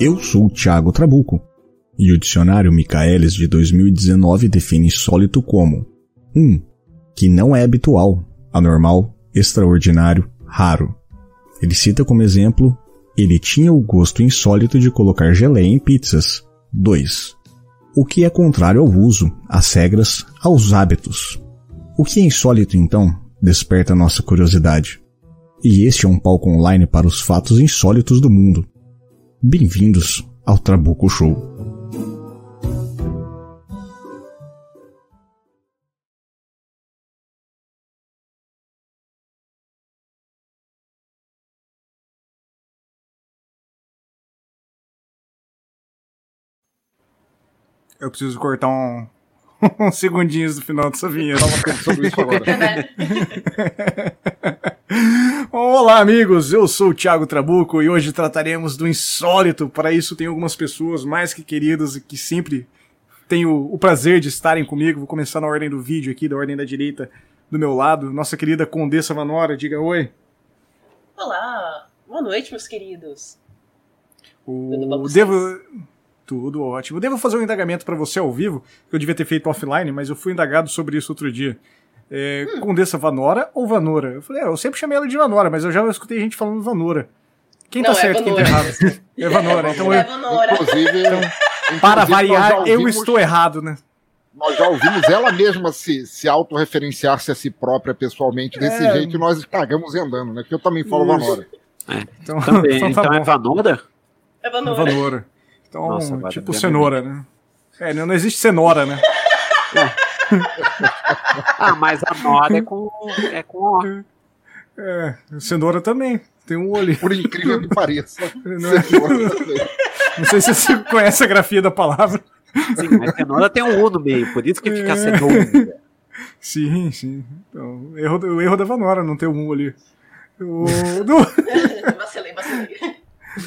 Eu sou o Thiago Trabuco e o dicionário Michaelis de 2019 define insólito como 1. Um, que não é habitual, anormal, extraordinário, raro. Ele cita como exemplo: ele tinha o gosto insólito de colocar geleia em pizzas. 2. O que é contrário ao uso, às regras, aos hábitos. O que é insólito então desperta nossa curiosidade. E este é um palco online para os fatos insólitos do mundo. Bem-vindos ao Trabuco Show. Eu preciso cortar um, uns segundinhos do final dessa vinheta. Eu tava pensando isso agora. Olá, amigos! Eu sou o Thiago Trabuco e hoje trataremos do insólito. Para isso, tem algumas pessoas mais que queridas e que sempre tenho o prazer de estarem comigo. Vou começar na ordem do vídeo aqui, da ordem da direita do meu lado. Nossa querida Condessa Vanora, diga oi. Olá! Boa noite, meus queridos. O... Devo. Tudo ótimo. Eu devo fazer um indagamento para você ao vivo, que eu devia ter feito offline, mas eu fui indagado sobre isso outro dia. É, hum. Condessa Vanora ou Vanora? Eu falei, é, eu sempre chamei ela de Vanora, mas eu já escutei gente falando Vanora. Quem tá Não, tá certo, quem tá errado? É Vanora. Então é eu, Vanora. Inclusive, então, inclusive, para variar, ouvimos, eu estou errado, né? Nós já ouvimos ela mesma se, se autorreferenciar-se a si própria pessoalmente desse é... jeito e nós cagamos andando, né? Que eu também falo isso. Vanora. É. Então, Também, então, tá então é Vanora? É Vanora. É Vanora. Então, Nossa, tipo cenoura, né? É, não existe cenoura, né? ah, mas a nora é com, é com O. É, cenoura também. Tem um olho. Por incrível que pareça. Não, é... não sei se você conhece a grafia da palavra. Sim, mas cenoura tem um U no meio, por isso que fica é. cenoura. Sim, sim. Então, erro, o erro da Vanora não ter um U ali. O, do... vacilei, vacilei.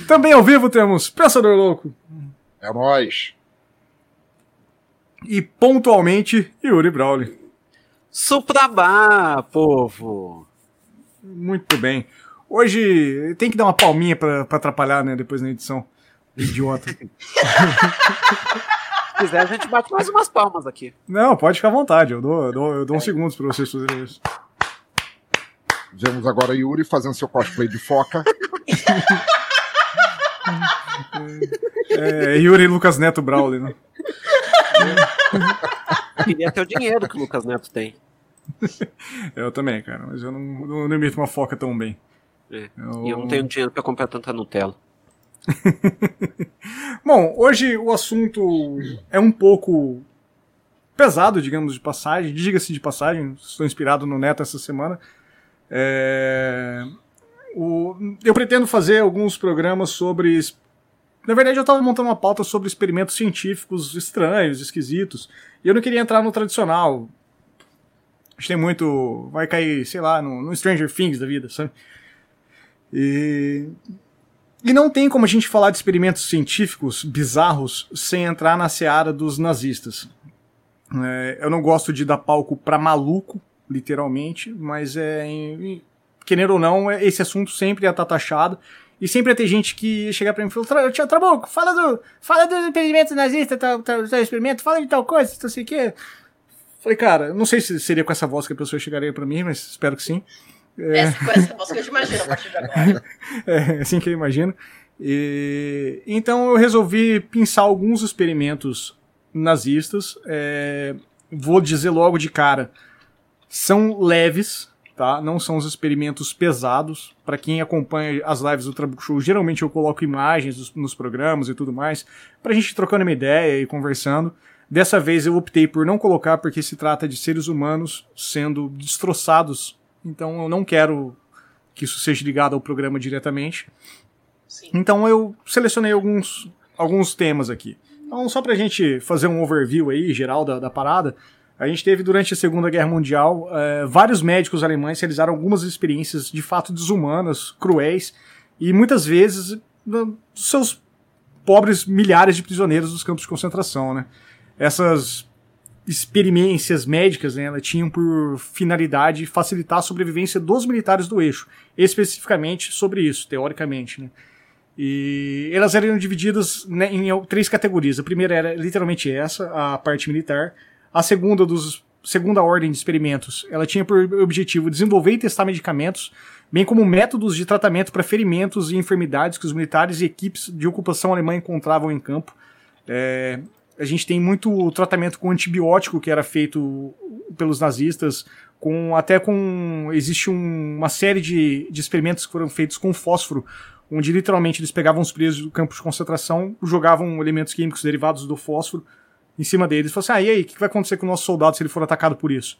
Também ao vivo temos Pensador Louco. É nóis. E pontualmente, Yuri Brawley. Suprabá, povo! Muito bem. Hoje tem que dar uma palminha pra, pra atrapalhar, né? Depois na edição. Idiota. Se quiser, a gente bate mais umas palmas aqui. Não, pode ficar à vontade. Eu dou, eu dou, eu dou uns segundos pra vocês fazerem isso. Vemos agora Yuri fazendo seu cosplay de foca. É, é, Yuri Lucas Neto Brawley, né? Queria ter o dinheiro que o Lucas Neto tem. Eu também, cara, mas eu não, não, não imito uma foca tão bem. É. Eu... E eu não tenho dinheiro para comprar tanta Nutella. Bom, hoje o assunto é um pouco pesado, digamos, de passagem. Diga-se de passagem, estou inspirado no Neto essa semana. É... O... Eu pretendo fazer alguns programas sobre na verdade, eu estava montando uma pauta sobre experimentos científicos estranhos, esquisitos. E eu não queria entrar no tradicional. A gente tem muito. Vai cair, sei lá, no, no Stranger Things da vida, sabe? E. E não tem como a gente falar de experimentos científicos bizarros sem entrar na seara dos nazistas. É, eu não gosto de dar palco para maluco, literalmente, mas é. Querendo ou não, esse assunto sempre ia estar taxado. E sempre ia ter gente que ia chegar pra mim e falar, Tia Trabuco, fala do, fala do experimento nazista, tal, tal, tal experimento, fala de tal coisa, não sei o quê. Falei, cara, não sei se seria com essa voz que a pessoa chegaria pra mim, mas espero que sim. É, é com essa voz que eu te imagino a partir de agora. é, assim que eu imagino. E, então eu resolvi pensar alguns experimentos nazistas. É, vou dizer logo de cara, são leves, tá? Não são os experimentos pesados. Para quem acompanha as lives do Trabuco Show, geralmente eu coloco imagens nos, nos programas e tudo mais, pra gente trocando uma ideia e conversando. Dessa vez eu optei por não colocar porque se trata de seres humanos sendo destroçados. Então eu não quero que isso seja ligado ao programa diretamente. Sim. Então eu selecionei alguns, alguns temas aqui. Então, só pra gente fazer um overview aí, geral da, da parada, a gente teve durante a Segunda Guerra Mundial é, vários médicos alemães realizaram algumas experiências de fato desumanas, cruéis e muitas vezes seus pobres milhares de prisioneiros dos campos de concentração, né? Essas experiências médicas, né, tinham por finalidade facilitar a sobrevivência dos militares do eixo, especificamente sobre isso, teoricamente. Né. E elas eram divididas né, em três categorias. A primeira era literalmente essa, a parte militar. A segunda dos segunda ordem de experimentos, ela tinha por objetivo desenvolver e testar medicamentos, bem como métodos de tratamento para ferimentos e enfermidades que os militares e equipes de ocupação alemã encontravam em campo. É, a gente tem muito tratamento com antibiótico que era feito pelos nazistas, com até com existe um, uma série de, de experimentos que foram feitos com fósforo, onde literalmente eles pegavam os presos do campo de concentração, jogavam elementos químicos derivados do fósforo em cima deles. Falaram assim: ah, e aí, o que vai acontecer com o nosso soldado se ele for atacado por isso?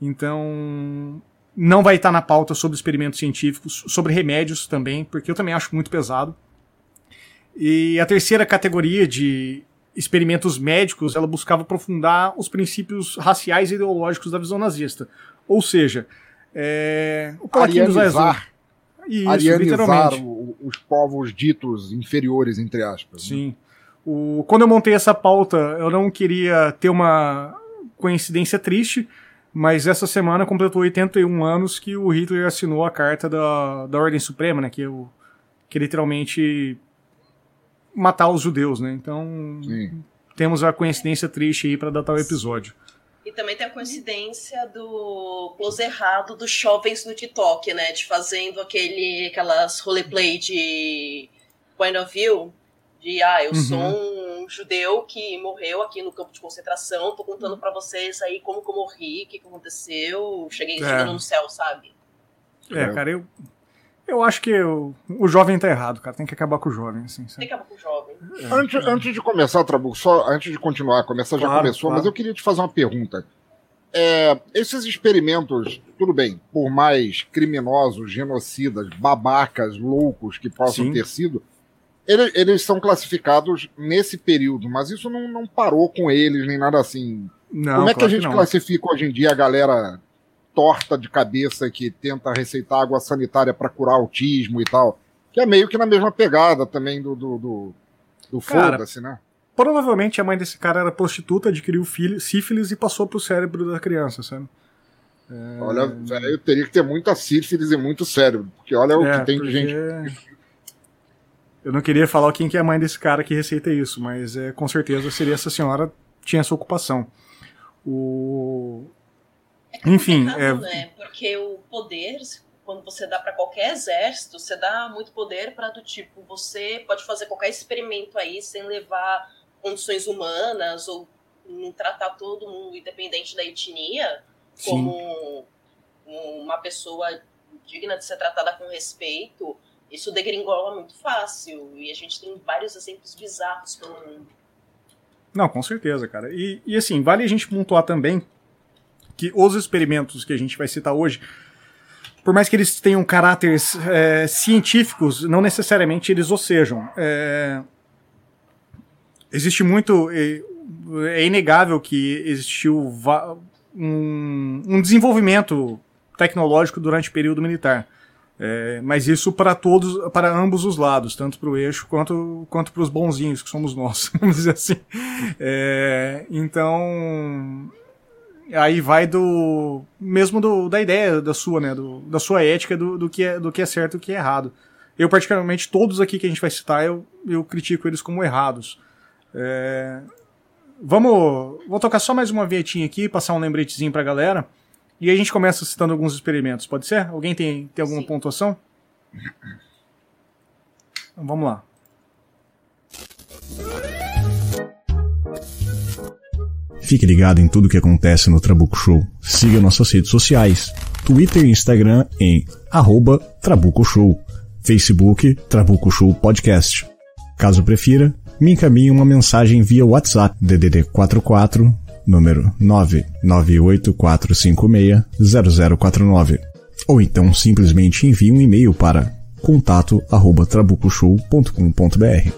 Então, não vai estar na pauta sobre experimentos científicos, sobre remédios também, porque eu também acho muito pesado. E a terceira categoria de experimentos médicos, ela buscava aprofundar os princípios raciais e ideológicos da visão nazista. Ou seja, é, o Palaquim dos isso, arianizar os povos ditos inferiores, entre aspas. Né? Sim. Né? O, quando eu montei essa pauta, eu não queria ter uma coincidência triste, mas essa semana completou 81 anos que o Hitler assinou a carta da, da Ordem Suprema, né? Que, eu, que literalmente matar os judeus, né? Então Sim. temos a coincidência triste aí para datar o episódio. E também tem a coincidência do close errado dos jovens no TikTok, né? De fazendo aquele, aquelas roleplay de point of view. De, ah, eu uhum. sou um judeu que morreu aqui no campo de concentração, tô contando para vocês aí como que eu morri, o que, que aconteceu, cheguei é. chegando no céu, sabe? É, cara, eu, eu acho que o, o jovem tá errado, cara. Tem que acabar com o jovem, assim. Tem que acabar com o jovem. É. Antes, antes de começar, Trabuco, só antes de continuar, começar claro, já começou, claro. mas eu queria te fazer uma pergunta. É, esses experimentos, tudo bem, por mais criminosos, genocidas, babacas, loucos que possam Sim. ter sido, eles, eles, são classificados nesse período, mas isso não, não parou com eles, nem nada assim. Não, Como é que a gente que classifica hoje em dia a galera torta de cabeça que tenta receitar água sanitária para curar autismo e tal. Que é meio que na mesma pegada também do, do, do, do foda-se, né? Provavelmente a mãe desse cara era prostituta, adquiriu filho, sífilis e passou pro cérebro da criança, sabe? É... Olha, velho, teria que ter muita sífilis e muito cérebro, porque olha é, o que tem de gente. Eu não queria falar quem que é a mãe desse cara que receita isso, mas é, com certeza seria essa senhora tinha essa ocupação. O... É Enfim, é... né? Porque o poder, quando você dá para qualquer exército, você dá muito poder para do tipo, você pode fazer qualquer experimento aí sem levar condições humanas ou não tratar todo mundo independente da etnia como Sim. uma pessoa digna de ser tratada com respeito. Isso degringola muito fácil e a gente tem vários exemplos bizarros pelo mundo. Não, com certeza, cara. E, e assim, vale a gente pontuar também que os experimentos que a gente vai citar hoje, por mais que eles tenham caráteres é, científicos, não necessariamente eles o sejam. É, existe muito. É, é inegável que existiu um, um, desenvolvimento tecnológico durante o período militar. É, mas isso para todos, para ambos os lados, tanto para o eixo quanto, quanto para os bonzinhos que somos nós, vamos dizer assim. É, então, aí vai do mesmo do, da ideia da sua, né, do, da sua ética do, do que é do que é certo e o que é errado. Eu particularmente todos aqui que a gente vai citar eu, eu critico eles como errados. É... Vamos, vou tocar só mais uma vietinha aqui, passar um lembretezinho pra galera. E a gente começa citando alguns experimentos, pode ser? Alguém tem, tem alguma Sim. pontuação? Então, vamos lá. Fique ligado em tudo o que acontece no Trabuco Show. Siga nossas redes sociais. Twitter e Instagram em arroba Trabuco Show. Facebook Trabuco Show Podcast. Caso prefira, me encaminhe uma mensagem via WhatsApp DDD 44 número 99845600049 ou então simplesmente envie um e-mail para contato@trabucoshow.com.br.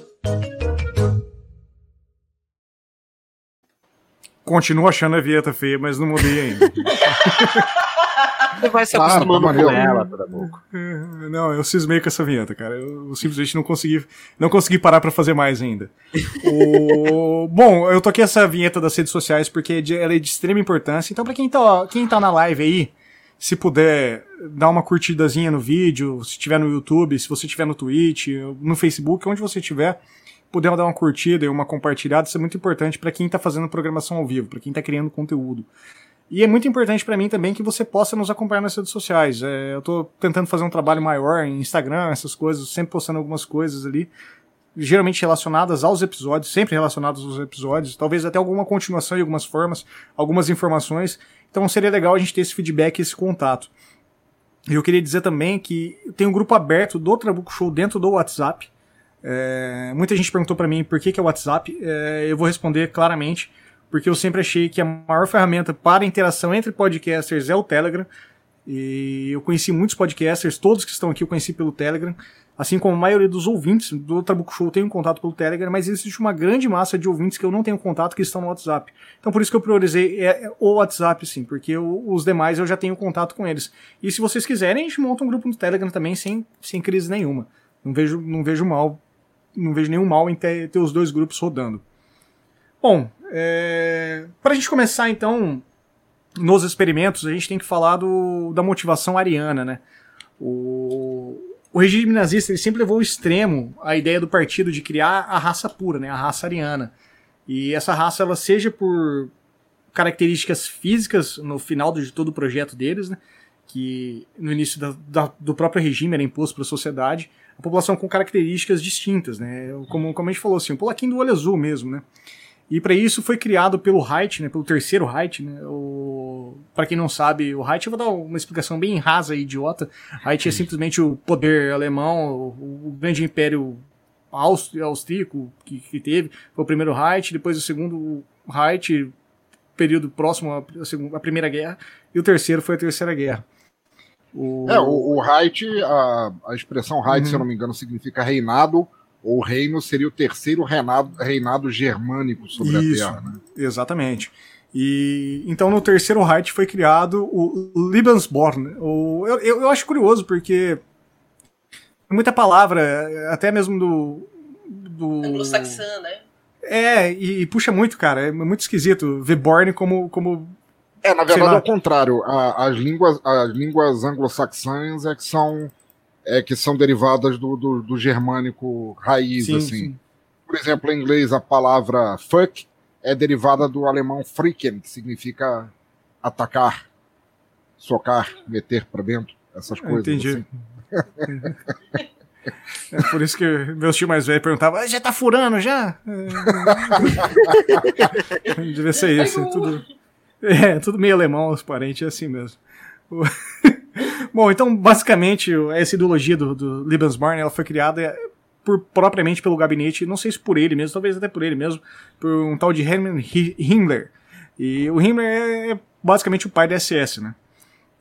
Continuo achando a vinheta feia, mas não mudei ainda. Você vai se acostumando ah, com ela, Trabuco. Não, eu cismei com essa vinheta, cara. Eu simplesmente não consegui, não consegui parar para fazer mais ainda. o... Bom, eu toquei essa vinheta das redes sociais porque ela é de extrema importância. Então, para quem tá, quem tá na live aí, se puder dar uma curtidazinha no vídeo, se tiver no YouTube, se você tiver no Twitch, no Facebook, onde você tiver, puder dar uma curtida e uma compartilhada, isso é muito importante para quem está fazendo programação ao vivo, para quem está criando conteúdo. E é muito importante para mim também que você possa nos acompanhar nas redes sociais. É, eu estou tentando fazer um trabalho maior em Instagram, essas coisas, sempre postando algumas coisas ali, geralmente relacionadas aos episódios, sempre relacionadas aos episódios, talvez até alguma continuação de algumas formas, algumas informações. Então seria legal a gente ter esse feedback, esse contato. E eu queria dizer também que tem um grupo aberto do Trabuco Show dentro do WhatsApp. É, muita gente perguntou para mim por que, que é o WhatsApp. É, eu vou responder claramente, porque eu sempre achei que a maior ferramenta para interação entre podcasters é o Telegram. E eu conheci muitos podcasters, todos que estão aqui eu conheci pelo Telegram. Assim como a maioria dos ouvintes do Trabuco Show tem um contato pelo Telegram, mas existe uma grande massa de ouvintes que eu não tenho contato que estão no WhatsApp. Então por isso que eu priorizei é, é o WhatsApp, sim, porque o, os demais eu já tenho contato com eles. E se vocês quiserem, a gente monta um grupo no Telegram também sem, sem crise nenhuma. Não vejo, não vejo mal, não vejo nenhum mal em ter, ter os dois grupos rodando. Bom, é, para a gente começar então nos experimentos, a gente tem que falar do, da motivação ariana, né? O, o regime nazista ele sempre levou ao extremo a ideia do partido de criar a raça pura, né, a raça ariana. E essa raça, ela seja por características físicas no final de todo o projeto deles, né, que no início da, da, do próprio regime era imposto para a sociedade, a população com características distintas, né, como, como a gente falou assim, um polaquinho do olho azul mesmo, né. E para isso foi criado pelo Reich, né, pelo terceiro Reich, né, o... para quem não sabe, o Reich, eu vou dar uma explicação bem rasa e idiota. Reich é simplesmente o poder alemão, o, o grande império austríaco que, que, teve. Foi o primeiro Reich, depois o segundo Reich, período próximo à, à Primeira Guerra, e o terceiro foi a Terceira Guerra. O... É, o, o Reich, a, a expressão Reich, uhum. se eu não me engano, significa reinado o reino seria o terceiro reinado, reinado germânico sobre Isso, a Terra. Né? Exatamente. E então no terceiro Reich foi criado o Lebensborn. O, eu, eu, acho curioso porque muita palavra, até mesmo do. do Anglo-saxã, né? É, e, e, puxa muito, cara. É muito esquisito ver Born como. como é, na verdade é o contrário. A, as línguas, as línguas anglo-saxãs é que são é, que são derivadas do, do, do germânico raiz, sim, assim. Sim. Por exemplo, em inglês a palavra fuck é derivada do alemão fricken, que significa atacar, socar, meter para dentro, essas coisas. Entendi. Assim. É por isso que meus tio mais velho perguntava, ah, já tá furando já? É... Devia ser isso. Tudo, é, tudo meio alemão, os parentes, é assim mesmo. Bom, então, basicamente, essa ideologia do, do Lebensborn ela foi criada por, propriamente pelo gabinete, não sei se por ele mesmo, talvez até por ele mesmo, por um tal de Hermann Himmler. E o Himmler é basicamente o pai da SS, né?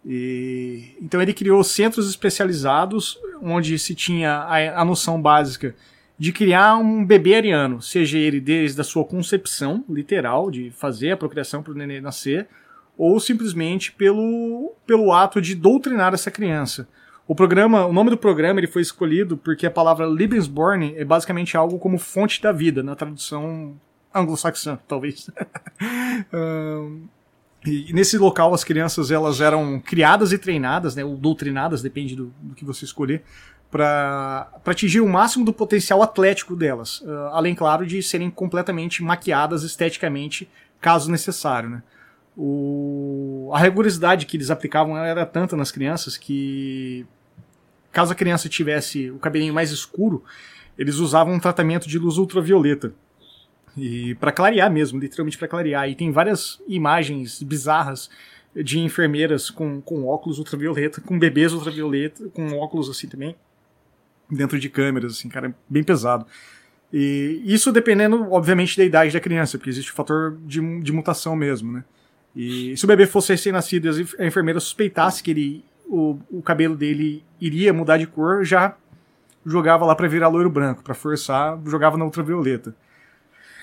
E, então ele criou centros especializados onde se tinha a, a noção básica de criar um bebê ariano, seja ele desde a sua concepção literal, de fazer a procriação para o neném nascer, ou simplesmente pelo, pelo ato de doutrinar essa criança. O programa, o nome do programa ele foi escolhido porque a palavra Lebensborn é basicamente algo como fonte da vida, na tradução anglo-saxã, talvez. um, e nesse local as crianças elas eram criadas e treinadas, né, ou doutrinadas, depende do, do que você escolher, para atingir o máximo do potencial atlético delas, uh, além, claro, de serem completamente maquiadas esteticamente, caso necessário. Né? O, a rigorosidade que eles aplicavam era tanta nas crianças que, caso a criança tivesse o cabelinho mais escuro, eles usavam um tratamento de luz ultravioleta. E para clarear mesmo, literalmente para clarear. E tem várias imagens bizarras de enfermeiras com, com óculos ultravioleta, com bebês ultravioleta, com óculos assim também, dentro de câmeras, assim, cara, bem pesado. E isso dependendo, obviamente, da idade da criança, porque existe o fator de, de mutação mesmo, né? E se o bebê fosse recém-nascido e a enfermeira suspeitasse que ele, o, o cabelo dele iria mudar de cor, já jogava lá para virar loiro branco, para forçar, jogava na ultravioleta.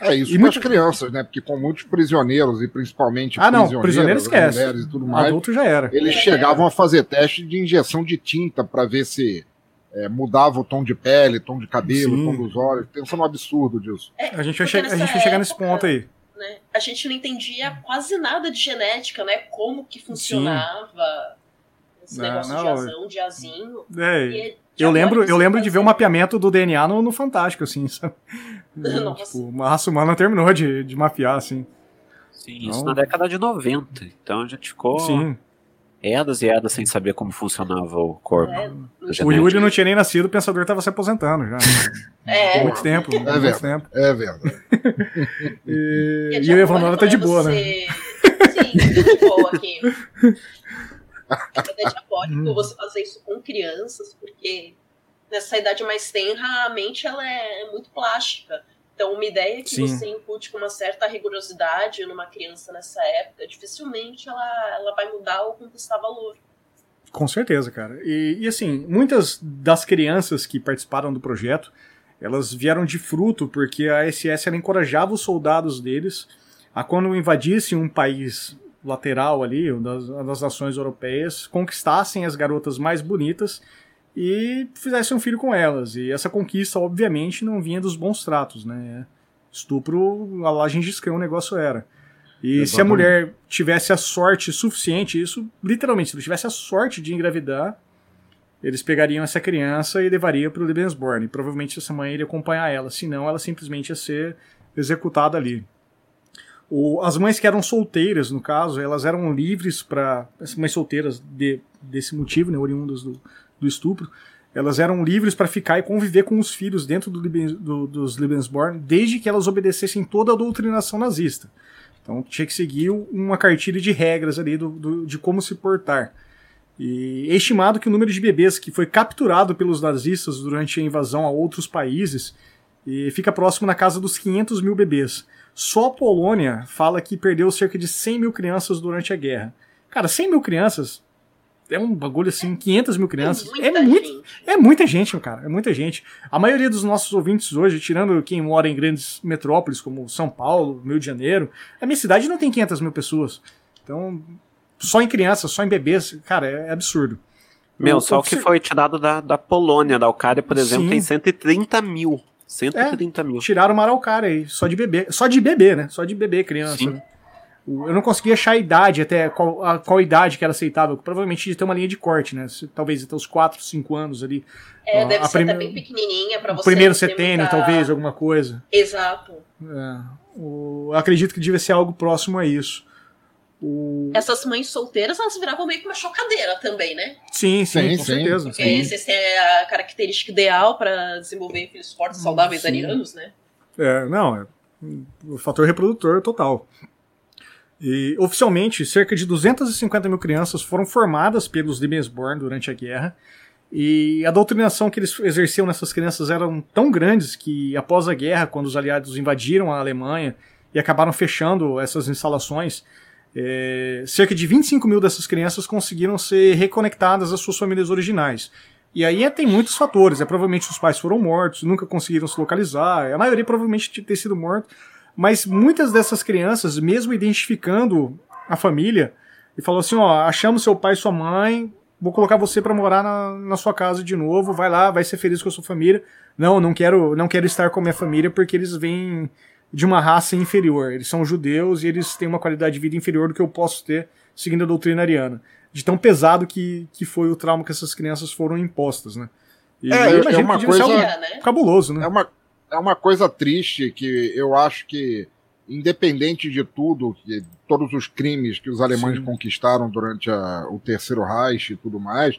É isso e muitas crianças, né? Porque com muitos prisioneiros e principalmente ah, não, prisioneiros esquece. mulheres e tudo mais, adulto já era. Eles chegavam a fazer teste de injeção de tinta para ver se é, mudava o tom de pele, tom de cabelo, Sim. tom dos olhos. Pensa no absurdo disso. É, a gente vai, che a gente vai chegar nesse ponto aí. Né, a gente não entendia quase nada de genética, né? Como que funcionava Sim. esse não, negócio não, de azão, de azinho. É. Eu lembro, eu lembro de ver o mapeamento do DNA no, no Fantástico, assim, sabe? tipo, a raça humana terminou de, de mapear, assim. Sim, então... isso na década de 90. Então a gente ficou Sim. Edas e edas sem saber como funcionava o corpo. É, o Yuri não tinha nem nascido, o pensador estava se aposentando já. É. Muito tempo. É muito verdade. Tempo. É verdade. e, e, e o Evandro tá de boa, né? você... né? Sim, tá de boa aqui. É diabólico você fazer isso com crianças, porque nessa idade mais tenra, a mente ela é muito plástica. Então, uma ideia que Sim. você incute com uma certa rigorosidade numa criança nessa época, dificilmente ela, ela vai mudar ou conquistar valor. Com certeza, cara. E, e, assim, muitas das crianças que participaram do projeto, elas vieram de fruto porque a SS ela encorajava os soldados deles a quando invadissem um país lateral ali, das, das nações europeias, conquistassem as garotas mais bonitas e fizessem um filho com elas. E essa conquista, obviamente, não vinha dos bons tratos, né? Estupro, a lá Gengis Khan o negócio era. E Exatamente. se a mulher tivesse a sorte suficiente, isso literalmente, se ela tivesse a sorte de engravidar, eles pegariam essa criança e levariam para o Lebensborn. E provavelmente essa mãe iria acompanhar ela, senão ela simplesmente ia ser executada ali. O, as mães que eram solteiras, no caso, elas eram livres para. As mães solteiras de, desse motivo, né, oriundas do, do estupro, elas eram livres para ficar e conviver com os filhos dentro do, do, dos Lebensborn, desde que elas obedecessem toda a doutrinação nazista. Então tinha que seguir uma cartilha de regras ali do, do, de como se portar. E é estimado que o número de bebês que foi capturado pelos nazistas durante a invasão a outros países e fica próximo na casa dos 500 mil bebês. Só a Polônia fala que perdeu cerca de 100 mil crianças durante a guerra. Cara, 100 mil crianças é um bagulho assim, 500 mil crianças. É, é muito, é muita gente, cara. É muita gente. A maioria dos nossos ouvintes hoje, tirando quem mora em grandes metrópoles como São Paulo, Rio de Janeiro, a minha cidade não tem 500 mil pessoas. Então, só em crianças, só em bebês, cara, é, absurdo. Meu, só o que foi tirado da, da Polônia, da Alcária, por exemplo, Sim. tem 130 mil. 130 é, mil. Tiraram uma araucária aí, só de bebê. Só de bebê, né? Só de bebê, criança. Né? Eu não consegui achar a idade, até qual, a, qual idade que era aceitável. Provavelmente de ter uma linha de corte, né? Talvez até os 4, 5 anos ali. É, deve a ser até bem pequenininha pra você. Primeiro setênio, muita... talvez, alguma coisa. Exato. É, o, eu acredito que devia ser algo próximo a isso. O... Essas mães solteiras, elas viravam meio que uma chocadeira também, né? Sim, sim, sim com sim, certeza. Porque sim. essa é a característica ideal para desenvolver filhos fortes, saudáveis, sim. arianos, né? É, não, é o fator reprodutor total. E, oficialmente, cerca de 250 mil crianças foram formadas pelos Lebensborn durante a guerra, e a doutrinação que eles exerciam nessas crianças eram tão grandes que, após a guerra, quando os aliados invadiram a Alemanha e acabaram fechando essas instalações, é, cerca de 25 mil dessas crianças conseguiram ser reconectadas às suas famílias originais. E aí é, tem muitos fatores. É, provavelmente os pais foram mortos, nunca conseguiram se localizar. A maioria provavelmente ter sido morto. Mas muitas dessas crianças, mesmo identificando a família, e falou assim: ó, achamos seu pai e sua mãe, vou colocar você para morar na, na sua casa de novo, vai lá, vai ser feliz com a sua família. Não, não quero, não quero estar com a minha família porque eles vêm de uma raça inferior. Eles são judeus e eles têm uma qualidade de vida inferior do que eu posso ter seguindo a doutrina ariana. De tão pesado que, que foi o trauma que essas crianças foram impostas, né? E é, é uma coisa né? cabuloso, né? É uma, é uma coisa triste que eu acho que, independente de tudo, de todos os crimes que os alemães Sim. conquistaram durante a, o Terceiro Reich e tudo mais,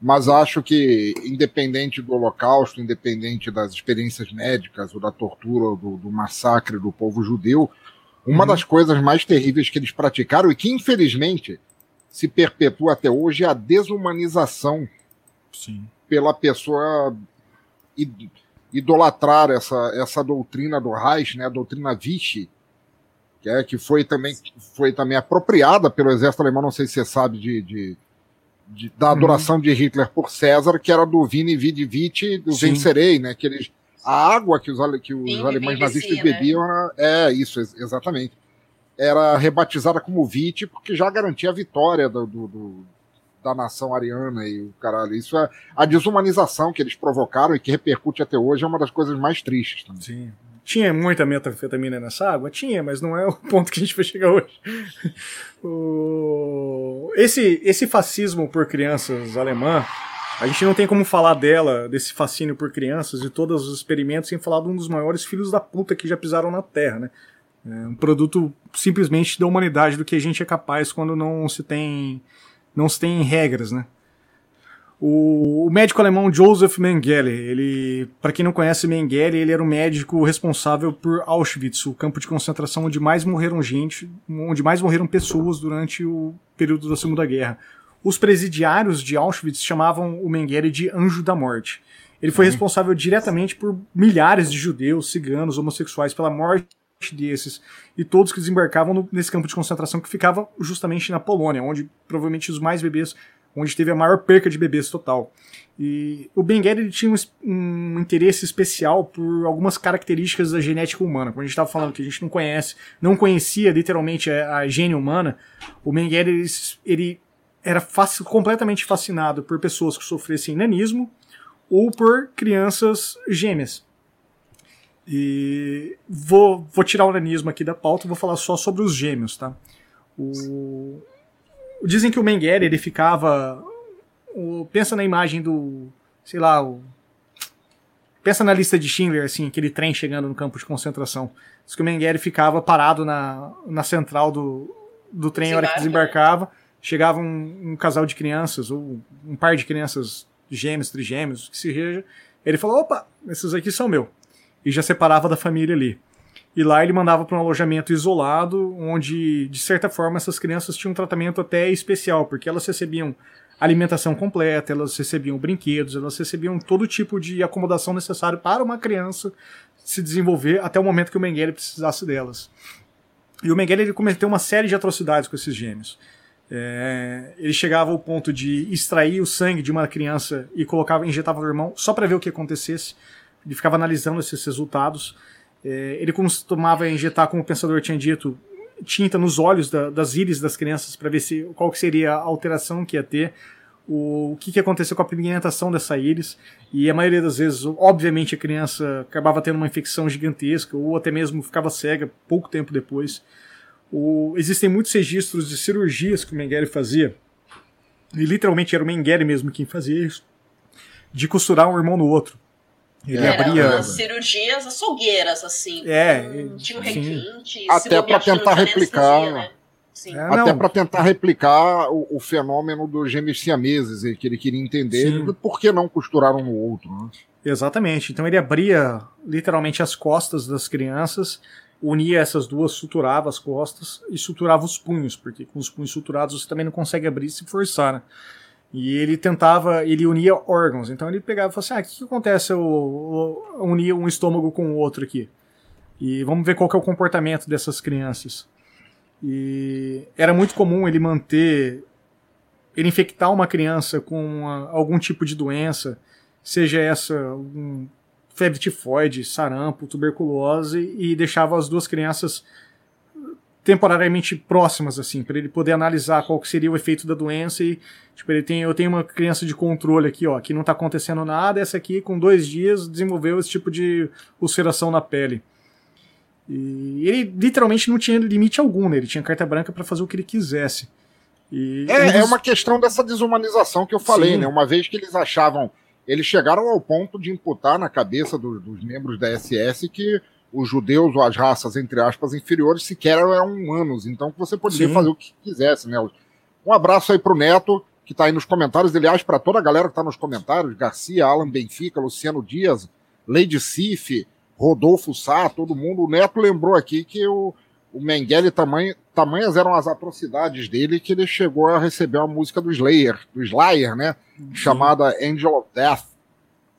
mas acho que, independente do Holocausto, independente das experiências médicas, ou da tortura, ou do, do massacre do povo judeu, uma uhum. das coisas mais terríveis que eles praticaram e que, infelizmente, se perpetua até hoje é a desumanização Sim. pela pessoa idolatrar essa, essa doutrina do Reich, né, a doutrina Vichy, que, é, que foi, também, foi também apropriada pelo exército alemão, não sei se você sabe de, de de, da adoração uhum. de Hitler por César, que era do Vini Vidi Vici, do Sim. Vencerei, né? Que eles a água que os, que os alemães nazistas né? bebiam era, é isso, exatamente. Era rebatizada como Vite porque já garantia a vitória do, do, do, da nação ariana e o caralho. Isso é a desumanização que eles provocaram e que repercute até hoje é uma das coisas mais tristes também. Sim. Tinha muita metanfetamina nessa água? Tinha, mas não é o ponto que a gente vai chegar hoje. o... esse, esse fascismo por crianças alemã, a gente não tem como falar dela, desse fascínio por crianças e todos os experimentos, sem falar de um dos maiores filhos da puta que já pisaram na Terra, né? É um produto simplesmente da humanidade, do que a gente é capaz quando não se tem, não se tem regras, né? O, o, médico alemão Joseph Mengele, ele, para quem não conhece Mengele, ele era o médico responsável por Auschwitz, o campo de concentração onde mais morreram gente, onde mais morreram pessoas durante o período da Segunda Guerra. Os presidiários de Auschwitz chamavam o Mengele de Anjo da Morte. Ele foi uhum. responsável diretamente por milhares de judeus, ciganos, homossexuais pela morte desses e todos que desembarcavam no, nesse campo de concentração que ficava justamente na Polônia, onde provavelmente os mais bebês onde teve a maior perca de bebês total. E o Benguer tinha um, um, interesse especial por algumas características da genética humana. Como a gente estava falando que a gente não conhece, não conhecia literalmente a, a gene humana, o ele, ele, era fac, completamente fascinado por pessoas que sofressem nanismo ou por crianças gêmeas. E vou, vou tirar o nanismo aqui da pauta e vou falar só sobre os gêmeos, tá? O, Dizem que o Mengele, ele ficava. O, pensa na imagem do. Sei lá, o. Pensa na lista de Schindler, assim, aquele trem chegando no campo de concentração. Diz que o Mengele ficava parado na, na central do, do trem na hora que desembarcava. Chegava um, um, casal de crianças, ou um par de crianças gêmeos, trigêmeos, que seja. Ele falou: opa, esses aqui são meu. E já separava da família ali. E lá ele mandava para um alojamento isolado, onde, de certa forma, essas crianças tinham um tratamento até especial, porque elas recebiam alimentação completa, elas recebiam brinquedos, elas recebiam todo tipo de acomodação necessária para uma criança se desenvolver até o momento que o Mengele precisasse delas. E o Mengele ele cometeu uma série de atrocidades com esses gêmeos. É, ele chegava ao ponto de extrair o sangue de uma criança e colocava, injetava no irmão só para ver o que acontecesse. Ele ficava analisando esses resultados. É, ele costumava injetar, como o pensador tinha dito, tinta nos olhos da, das íris das crianças para ver se qual que seria a alteração que ia ter, o, o que, que aconteceu com a pigmentação dessa íris. E a maioria das vezes, obviamente, a criança acabava tendo uma infecção gigantesca ou até mesmo ficava cega pouco tempo depois. O, existem muitos registros de cirurgias que o Mengele fazia, e literalmente era o Mengele mesmo quem fazia isso, de costurar um irmão no outro. Ele Era abria. cirurgias açougueiras, assim. É. tinha um requinte. Até para tentar replicar. Né? É, Até para tentar replicar o, o, fenômeno dos gêmeos siameses, que ele queria entender Sim. por que não costurar um no outro. Né? Exatamente. Então ele abria literalmente as costas das crianças, unia essas duas, suturava as costas e suturava os punhos, porque com os punhos suturados você também não consegue abrir se forçar, né? E ele tentava, ele unia órgãos. Então ele pegava e falava assim: ah, o que, que acontece eu, eu unir um estômago com o outro aqui? E vamos ver qual é o comportamento dessas crianças. E era muito comum ele manter, ele infectar uma criança com uma, algum tipo de doença, seja essa um, febre tifoide, sarampo, tuberculose, e deixava as duas crianças temporariamente próximas, assim, para ele poder analisar qual seria o efeito da doença e, tipo, ele tem, eu tenho uma criança de controle aqui, ó, que não tá acontecendo nada, essa aqui, com dois dias, desenvolveu esse tipo de ulceração na pele. E ele literalmente não tinha limite algum, né? Ele tinha carta branca para fazer o que ele quisesse. E é, é uma questão dessa desumanização que eu falei, Sim. né? Uma vez que eles achavam. Eles chegaram ao ponto de imputar na cabeça do, dos membros da SS que os judeus ou as raças, entre aspas, inferiores sequer eram humanos, então você poderia Sim. fazer o que quisesse, né? Um abraço aí pro Neto, que tá aí nos comentários, aliás, para toda a galera que tá nos comentários, Garcia, Alan Benfica, Luciano Dias, Lady Cif, Rodolfo Sá, todo mundo, o Neto lembrou aqui que o, o Mengele tamanho, tamanhas eram as atrocidades dele que ele chegou a receber uma música do Slayer, do Slayer, né? Sim. Chamada Angel of Death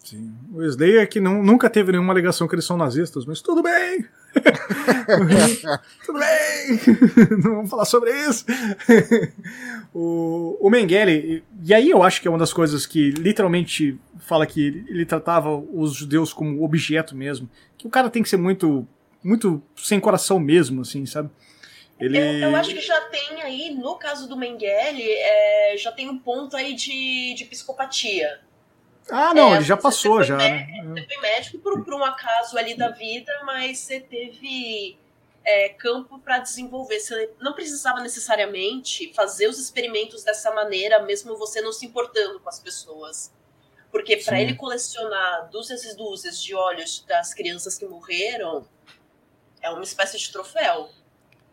Sim. O Slayer que não, nunca teve nenhuma alegação que eles são nazistas, mas tudo bem! tudo bem! não vamos falar sobre isso! O, o Mengele, e aí eu acho que é uma das coisas que literalmente fala que ele tratava os judeus como objeto mesmo. Que o cara tem que ser muito, muito sem coração mesmo, assim, sabe? Ele... Eu, eu, acho que já tem aí, no caso do Mengele, é, já tem um ponto aí de, de psicopatia. Ah, não, é, ele já passou, já. Né? Você foi médico por, por um acaso ali da vida, mas você teve é, campo para desenvolver. Você não precisava necessariamente fazer os experimentos dessa maneira, mesmo você não se importando com as pessoas. Porque para ele colecionar dúzias e dúzias de olhos das crianças que morreram, é uma espécie de troféu.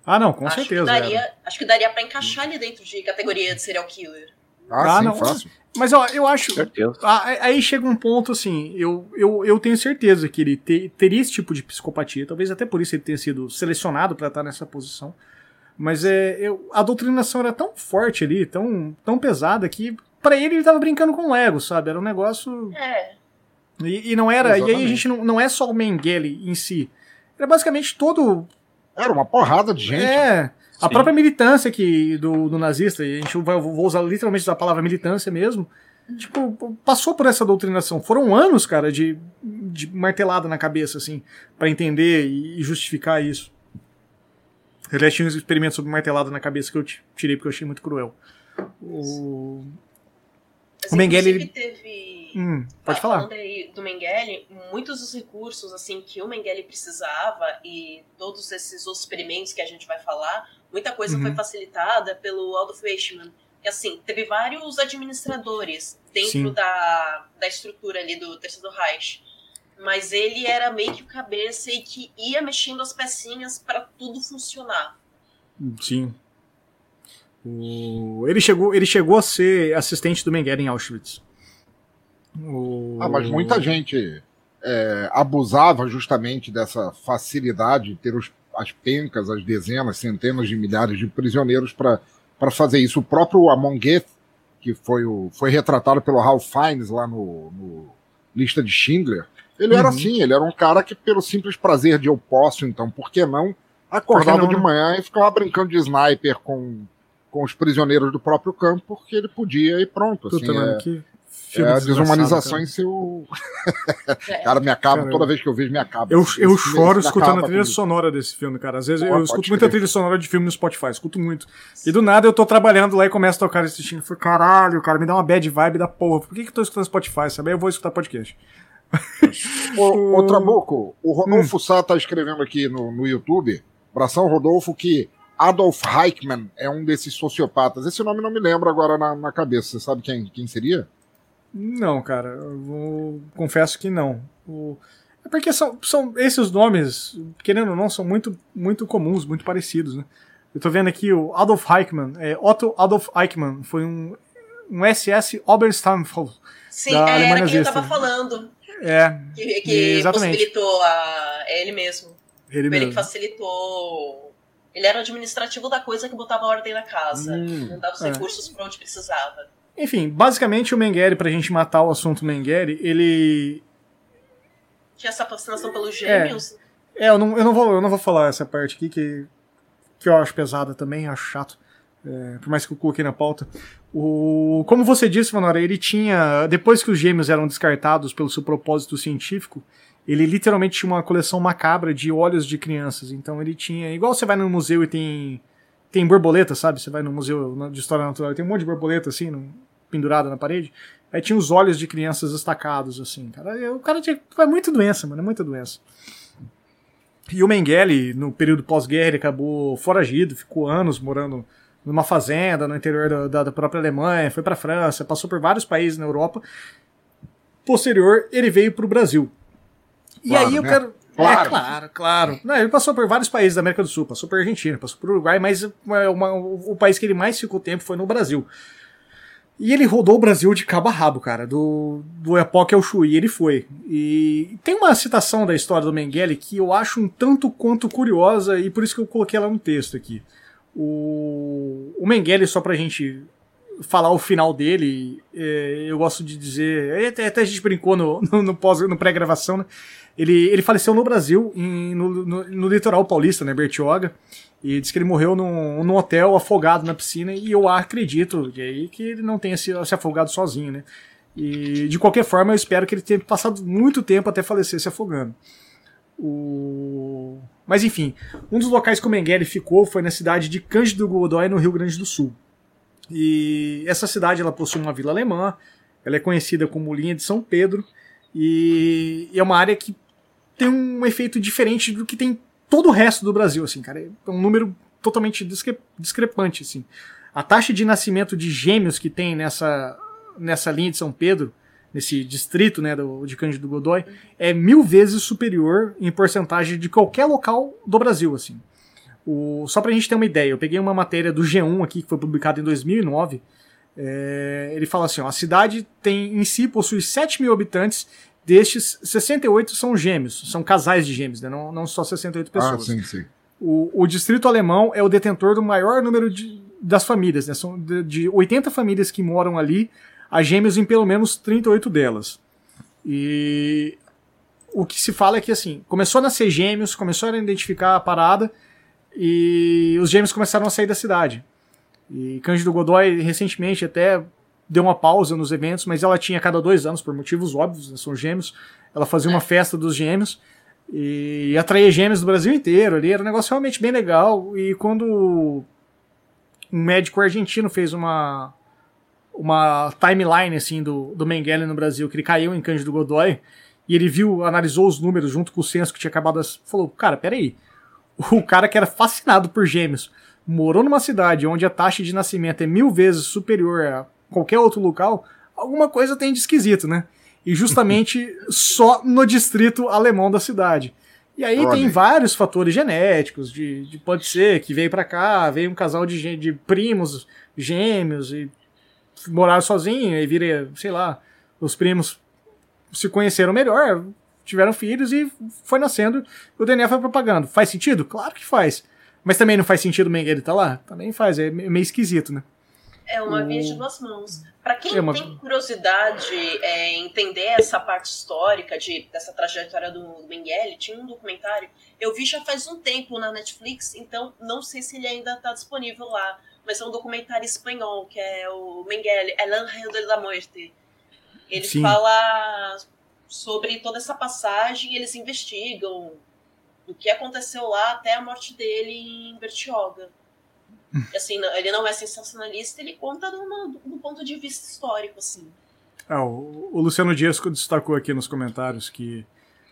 Ah, não, com acho certeza. Que daria, acho que daria para encaixar ali dentro de categoria de serial killer. Ah, ah sim, não. Fácil. Mas ó, eu acho. Ah, aí chega um ponto assim, eu, eu, eu tenho certeza que ele te, teria esse tipo de psicopatia, talvez até por isso ele tenha sido selecionado para estar nessa posição. Mas é, eu, a doutrinação era tão forte ali, tão, tão pesada, que para ele ele tava brincando com o Lego, sabe? Era um negócio. É. E, e não era. Exatamente. E aí a gente não, não é só o Mengele em si. Era basicamente todo. Era uma porrada de gente. É. A própria militância que, do, do nazista, e a gente vai, vou usar literalmente a palavra militância mesmo, tipo, passou por essa doutrinação. Foram anos, cara, de, de martelada na cabeça, assim, para entender e justificar isso. Aliás, tinha um experimento sobre martelada na cabeça que eu tirei porque eu achei muito cruel. O, o Mengele. Ele... teve. Hum, pode falar. Aí do Mengele, muitos dos recursos assim que o Mengele precisava e todos esses outros experimentos que a gente vai falar Muita coisa uhum. foi facilitada pelo Adolf Eichmann, que assim, teve vários administradores dentro da, da estrutura ali do Terceiro Reich. Mas ele era meio que o cabeça e que ia mexendo as pecinhas para tudo funcionar. Sim. O... Ele, chegou, ele chegou a ser assistente do Mengele em Auschwitz. O... Ah, mas muita gente é, abusava justamente dessa facilidade de ter os as pencas, as dezenas, centenas de milhares de prisioneiros para fazer isso. O próprio Amon Geth, que foi, o, foi retratado pelo Ralph Fiennes lá no, no Lista de Schindler, ele uhum. era assim, ele era um cara que, pelo simples prazer de eu posso, então, por que não? Acordava não, de manhã e ficava brincando de sniper com, com os prisioneiros do próprio campo, porque ele podia e pronto. Assim, é, que, Filme é a desumanização cara. em seu. cara, me acaba, cara, toda vez que eu vejo, me acaba. Eu, eu choro escutando a trilha comigo. sonora desse filme, cara. Às vezes Pô, eu escuto muita trilha sonora de filme no Spotify, escuto muito. E do nada eu tô trabalhando lá e começo a tocar esse filme. Eu caralho, cara, me dá uma bad vibe da porra. Por que, que eu tô escutando Spotify? Sabe? Aí eu vou escutar podcast. ô, ô Trabuco, o Rodolfo hum. Sá tá escrevendo aqui no, no YouTube, Bração Rodolfo, que Adolf Eichmann é um desses sociopatas. Esse nome não me lembro agora na, na cabeça. Você sabe quem, quem seria? Não, cara, eu confesso que não. O... É porque são, são esses nomes, querendo ou não, são muito, muito comuns, muito parecidos, né? Eu tô vendo aqui o Adolf Eichmann, é, Otto Adolf Eichmann, foi um, um SS Obersturmfall Sim, da é, era quem eu tava falando. É, que, que exatamente. possibilitou a, é ele mesmo. Ele, ele que facilitou. Ele era o administrativo da coisa que botava ordem na casa, hum, mandava os é. recursos para onde precisava. Enfim, basicamente o Mengele, pra gente matar o assunto Mengele, ele. Tinha essa fascinação pelos gêmeos? É, é, eu, não, eu, não vou, eu não vou falar essa parte aqui que, que eu acho pesada também, acho chato. É, por mais que eu coloquei na pauta. O, como você disse, Manora, ele tinha. Depois que os gêmeos eram descartados pelo seu propósito científico, ele literalmente tinha uma coleção macabra de olhos de crianças. Então ele tinha. Igual você vai no museu e tem. Tem borboleta, sabe? Você vai no museu de história natural e tem um monte de borboleta assim, pendurada na parede. Aí tinha os olhos de crianças destacados, assim, cara. O cara tinha. É muita doença, mano, é muita doença. E o Mengele, no período pós-guerra, ele acabou foragido, ficou anos morando numa fazenda no interior da, da própria Alemanha, foi para França, passou por vários países na Europa. Posterior, ele veio para o Brasil. E claro, aí eu né? quero. Claro, é, claro, claro. Não, ele passou por vários países da América do Sul, passou por Argentina, passou por Uruguai, mas uma, uma, o país que ele mais ficou tempo foi no Brasil. E ele rodou o Brasil de cabo a rabo, cara, do, do Epoque ao Chuí, ele foi. E tem uma citação da história do Mengele que eu acho um tanto quanto curiosa e por isso que eu coloquei ela no texto aqui. O, o Mengele, só pra gente falar o final dele, é, eu gosto de dizer. Até, até a gente brincou no, no, no, pós, no pré-gravação, né? Ele, ele faleceu no Brasil, em, no, no, no, litoral paulista, né, Bertioga. E diz que ele morreu num, num hotel afogado na piscina. E eu acredito e aí, que ele não tenha se, se afogado sozinho, né? E de qualquer forma, eu espero que ele tenha passado muito tempo até falecer se afogando. O... Mas enfim, um dos locais que o Mengele ficou foi na cidade de Cândido Godói, no Rio Grande do Sul. E essa cidade ela possui uma vila alemã, ela é conhecida como Linha de São Pedro, e é uma área que tem um efeito diferente do que tem todo o resto do Brasil, assim, cara. É um número totalmente discre discrepante, assim. A taxa de nascimento de gêmeos que tem nessa, nessa linha de São Pedro, nesse distrito, né, do, de Cândido Godói, é mil vezes superior em porcentagem de qualquer local do Brasil, assim. O, só pra gente ter uma ideia, eu peguei uma matéria do G1 aqui, que foi publicada em 2009, é, ele fala assim, ó, a cidade tem em si possui 7 mil habitantes Destes, 68 são gêmeos, são casais de gêmeos, né? não, não só 68 pessoas. Ah, sim, sim. O, o distrito alemão é o detentor do maior número de, das famílias, né? São de, de 80 famílias que moram ali, há gêmeos em pelo menos 38 delas. E o que se fala é que assim, começou a nascer gêmeos, começaram a identificar a parada e os gêmeos começaram a sair da cidade. E Cândido Godoy recentemente até deu uma pausa nos eventos, mas ela tinha cada dois anos, por motivos óbvios, né, são gêmeos. Ela fazia uma festa dos gêmeos e atraía gêmeos do Brasil inteiro ali. Era um negócio realmente bem legal. E quando um médico argentino fez uma uma timeline assim do, do Mengele no Brasil, que ele caiu em Cândido Godoy, e ele viu, analisou os números junto com o censo que tinha acabado, falou, cara, peraí, o cara que era fascinado por gêmeos, morou numa cidade onde a taxa de nascimento é mil vezes superior a qualquer outro local, alguma coisa tem de esquisito, né? E justamente só no distrito alemão da cidade. E aí Olha. tem vários fatores genéticos, de, de pode ser que veio para cá, veio um casal de, de primos gêmeos e moraram sozinhos, e vira, sei lá, os primos se conheceram melhor, tiveram filhos e foi nascendo, o DNA foi propagando. Faz sentido? Claro que faz. Mas também não faz sentido o Mengele estar tá lá? Também faz, é meio esquisito, né? É uma via de duas mãos. Para quem é uma... tem curiosidade é, entender essa parte histórica de, dessa trajetória do Mengele, tinha um documentário. Eu vi já faz um tempo na Netflix, então não sei se ele ainda está disponível lá. Mas é um documentário espanhol, que é o Mengele, El Ángel de la Muerte. Ele Sim. fala sobre toda essa passagem, eles investigam o que aconteceu lá até a morte dele em Bertioga. Assim, ele não é sensacionalista, ele conta do, do ponto de vista histórico, assim. Ah, o, o, Luciano Dias destacou aqui nos comentários que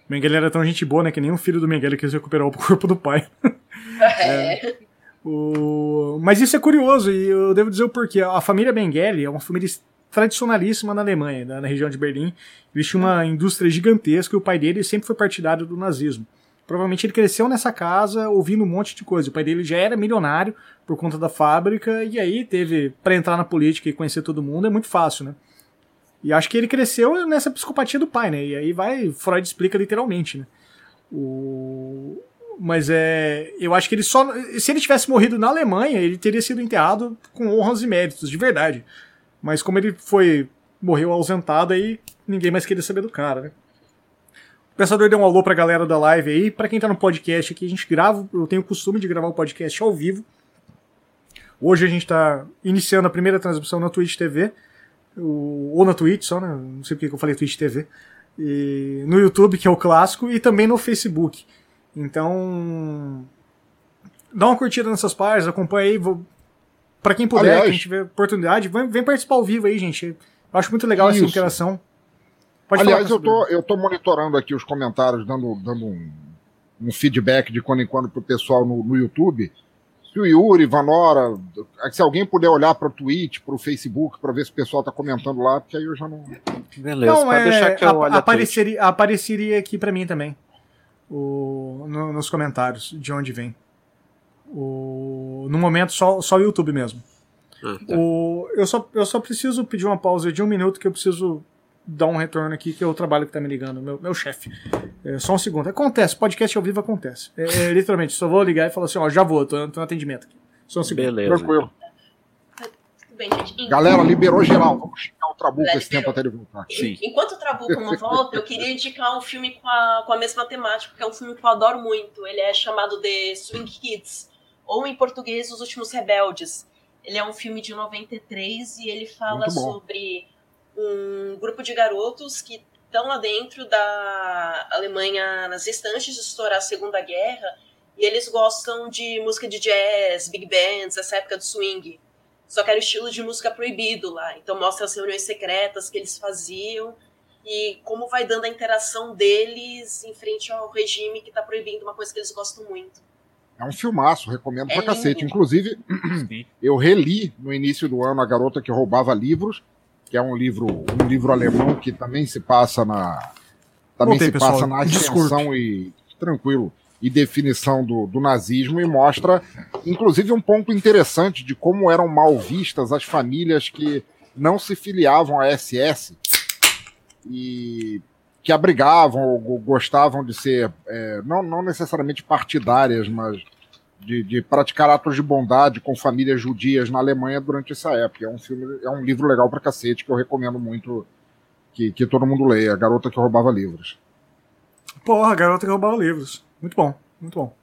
Mengele era tão gente boa, né, que nem o filho do Mengele quis recuperar o corpo do pai. É. é. O... Mas isso é curioso, e eu devo dizer o porquê. A família Mengele é uma família tradicionalíssima na Alemanha, na, na região de Berlim. Existe uma indústria gigantesca e o pai dele sempre foi partidário do nazismo. Provavelmente ele cresceu nessa casa ouvindo um monte de coisa. O pai dele já era milionário por conta da fábrica e aí teve para entrar na política e conhecer todo mundo é muito fácil, né? E acho que ele cresceu nessa psicopatia do pai, né? E aí vai Freud explica literalmente, né? O mas é, eu acho que ele só se ele tivesse morrido na Alemanha, ele teria sido enterrado com honras e méritos, de verdade. Mas como ele foi morreu ausentado aí, ninguém mais queria saber do cara, né? O Pensador deu um alô pra galera da live aí. Pra quem tá no podcast aqui, a gente grava. Eu tenho o costume de gravar o podcast ao vivo. Hoje a gente tá iniciando a primeira transmissão na Twitch TV. Ou na Twitch só, né? Não sei porque eu falei Twitch TV. E no YouTube, que é o clássico, e também no Facebook. Então. Dá uma curtida nessas páginas, acompanha aí. Vou... Pra quem puder, Aliás, quem tiver oportunidade, vem, vem participar ao vivo aí, gente. Eu acho muito legal Isso. essa interação. Pode Aliás, eu tô, eu tô monitorando aqui os comentários, dando, dando um, um feedback de quando em quando pro pessoal no, no YouTube. Se o Yuri, Vanora, se alguém puder olhar para o Twitch, para o Facebook, para ver se o pessoal tá comentando lá, porque aí eu já não. Beleza, não, é, deixar que eu olhe apareceria, apareceria aqui para mim também. O, no, nos comentários de onde vem. O, no momento, só, só o YouTube mesmo. Ah, tá. o, eu, só, eu só preciso pedir uma pausa de um minuto que eu preciso dar um retorno aqui, que é o trabalho que tá me ligando, meu, meu chefe. É, só um segundo. Acontece, podcast ao vivo acontece. É, é, literalmente, só vou ligar e falar assim, ó, já vou, tô, tô no atendimento aqui. Só um segundo. Beleza. Tranquilo. Bem, gente, Galera, liberou geral. Vamos xingar o Trabuco esse tempo até ele voltar. Sim. Enquanto o Trabuco não volta, eu queria indicar um filme com a, com a mesma temática, que é um filme que eu adoro muito. Ele é chamado The Swing Kids, ou em português, Os Últimos Rebeldes. Ele é um filme de 93 e ele fala sobre um grupo de garotos que estão lá dentro da Alemanha nazista antes de estourar a Segunda Guerra e eles gostam de música de jazz, big bands, essa época do swing. Só que era o estilo de música proibido lá. Então mostra as reuniões secretas que eles faziam e como vai dando a interação deles em frente ao regime que está proibindo uma coisa que eles gostam muito. É um filmaço, recomendo é pra lindo. cacete. Inclusive, eu reli no início do ano A Garota que Roubava Livros, que é um livro, um livro alemão que também se passa na. Também Voltei, se pessoal. passa na ascensão e. Tranquilo e definição do, do, nazismo e mostra, inclusive, um ponto interessante de como eram mal vistas as famílias que não se filiavam à SS e que abrigavam ou gostavam de ser, é, não, não necessariamente partidárias, mas de, de, praticar atos de bondade com famílias judias na Alemanha durante essa época. É um filme, é um livro legal pra cacete que eu recomendo muito que, que todo mundo leia. A Garota que Roubava Livros. Porra, Garota que Roubava Livros. Muito bom, muito bom.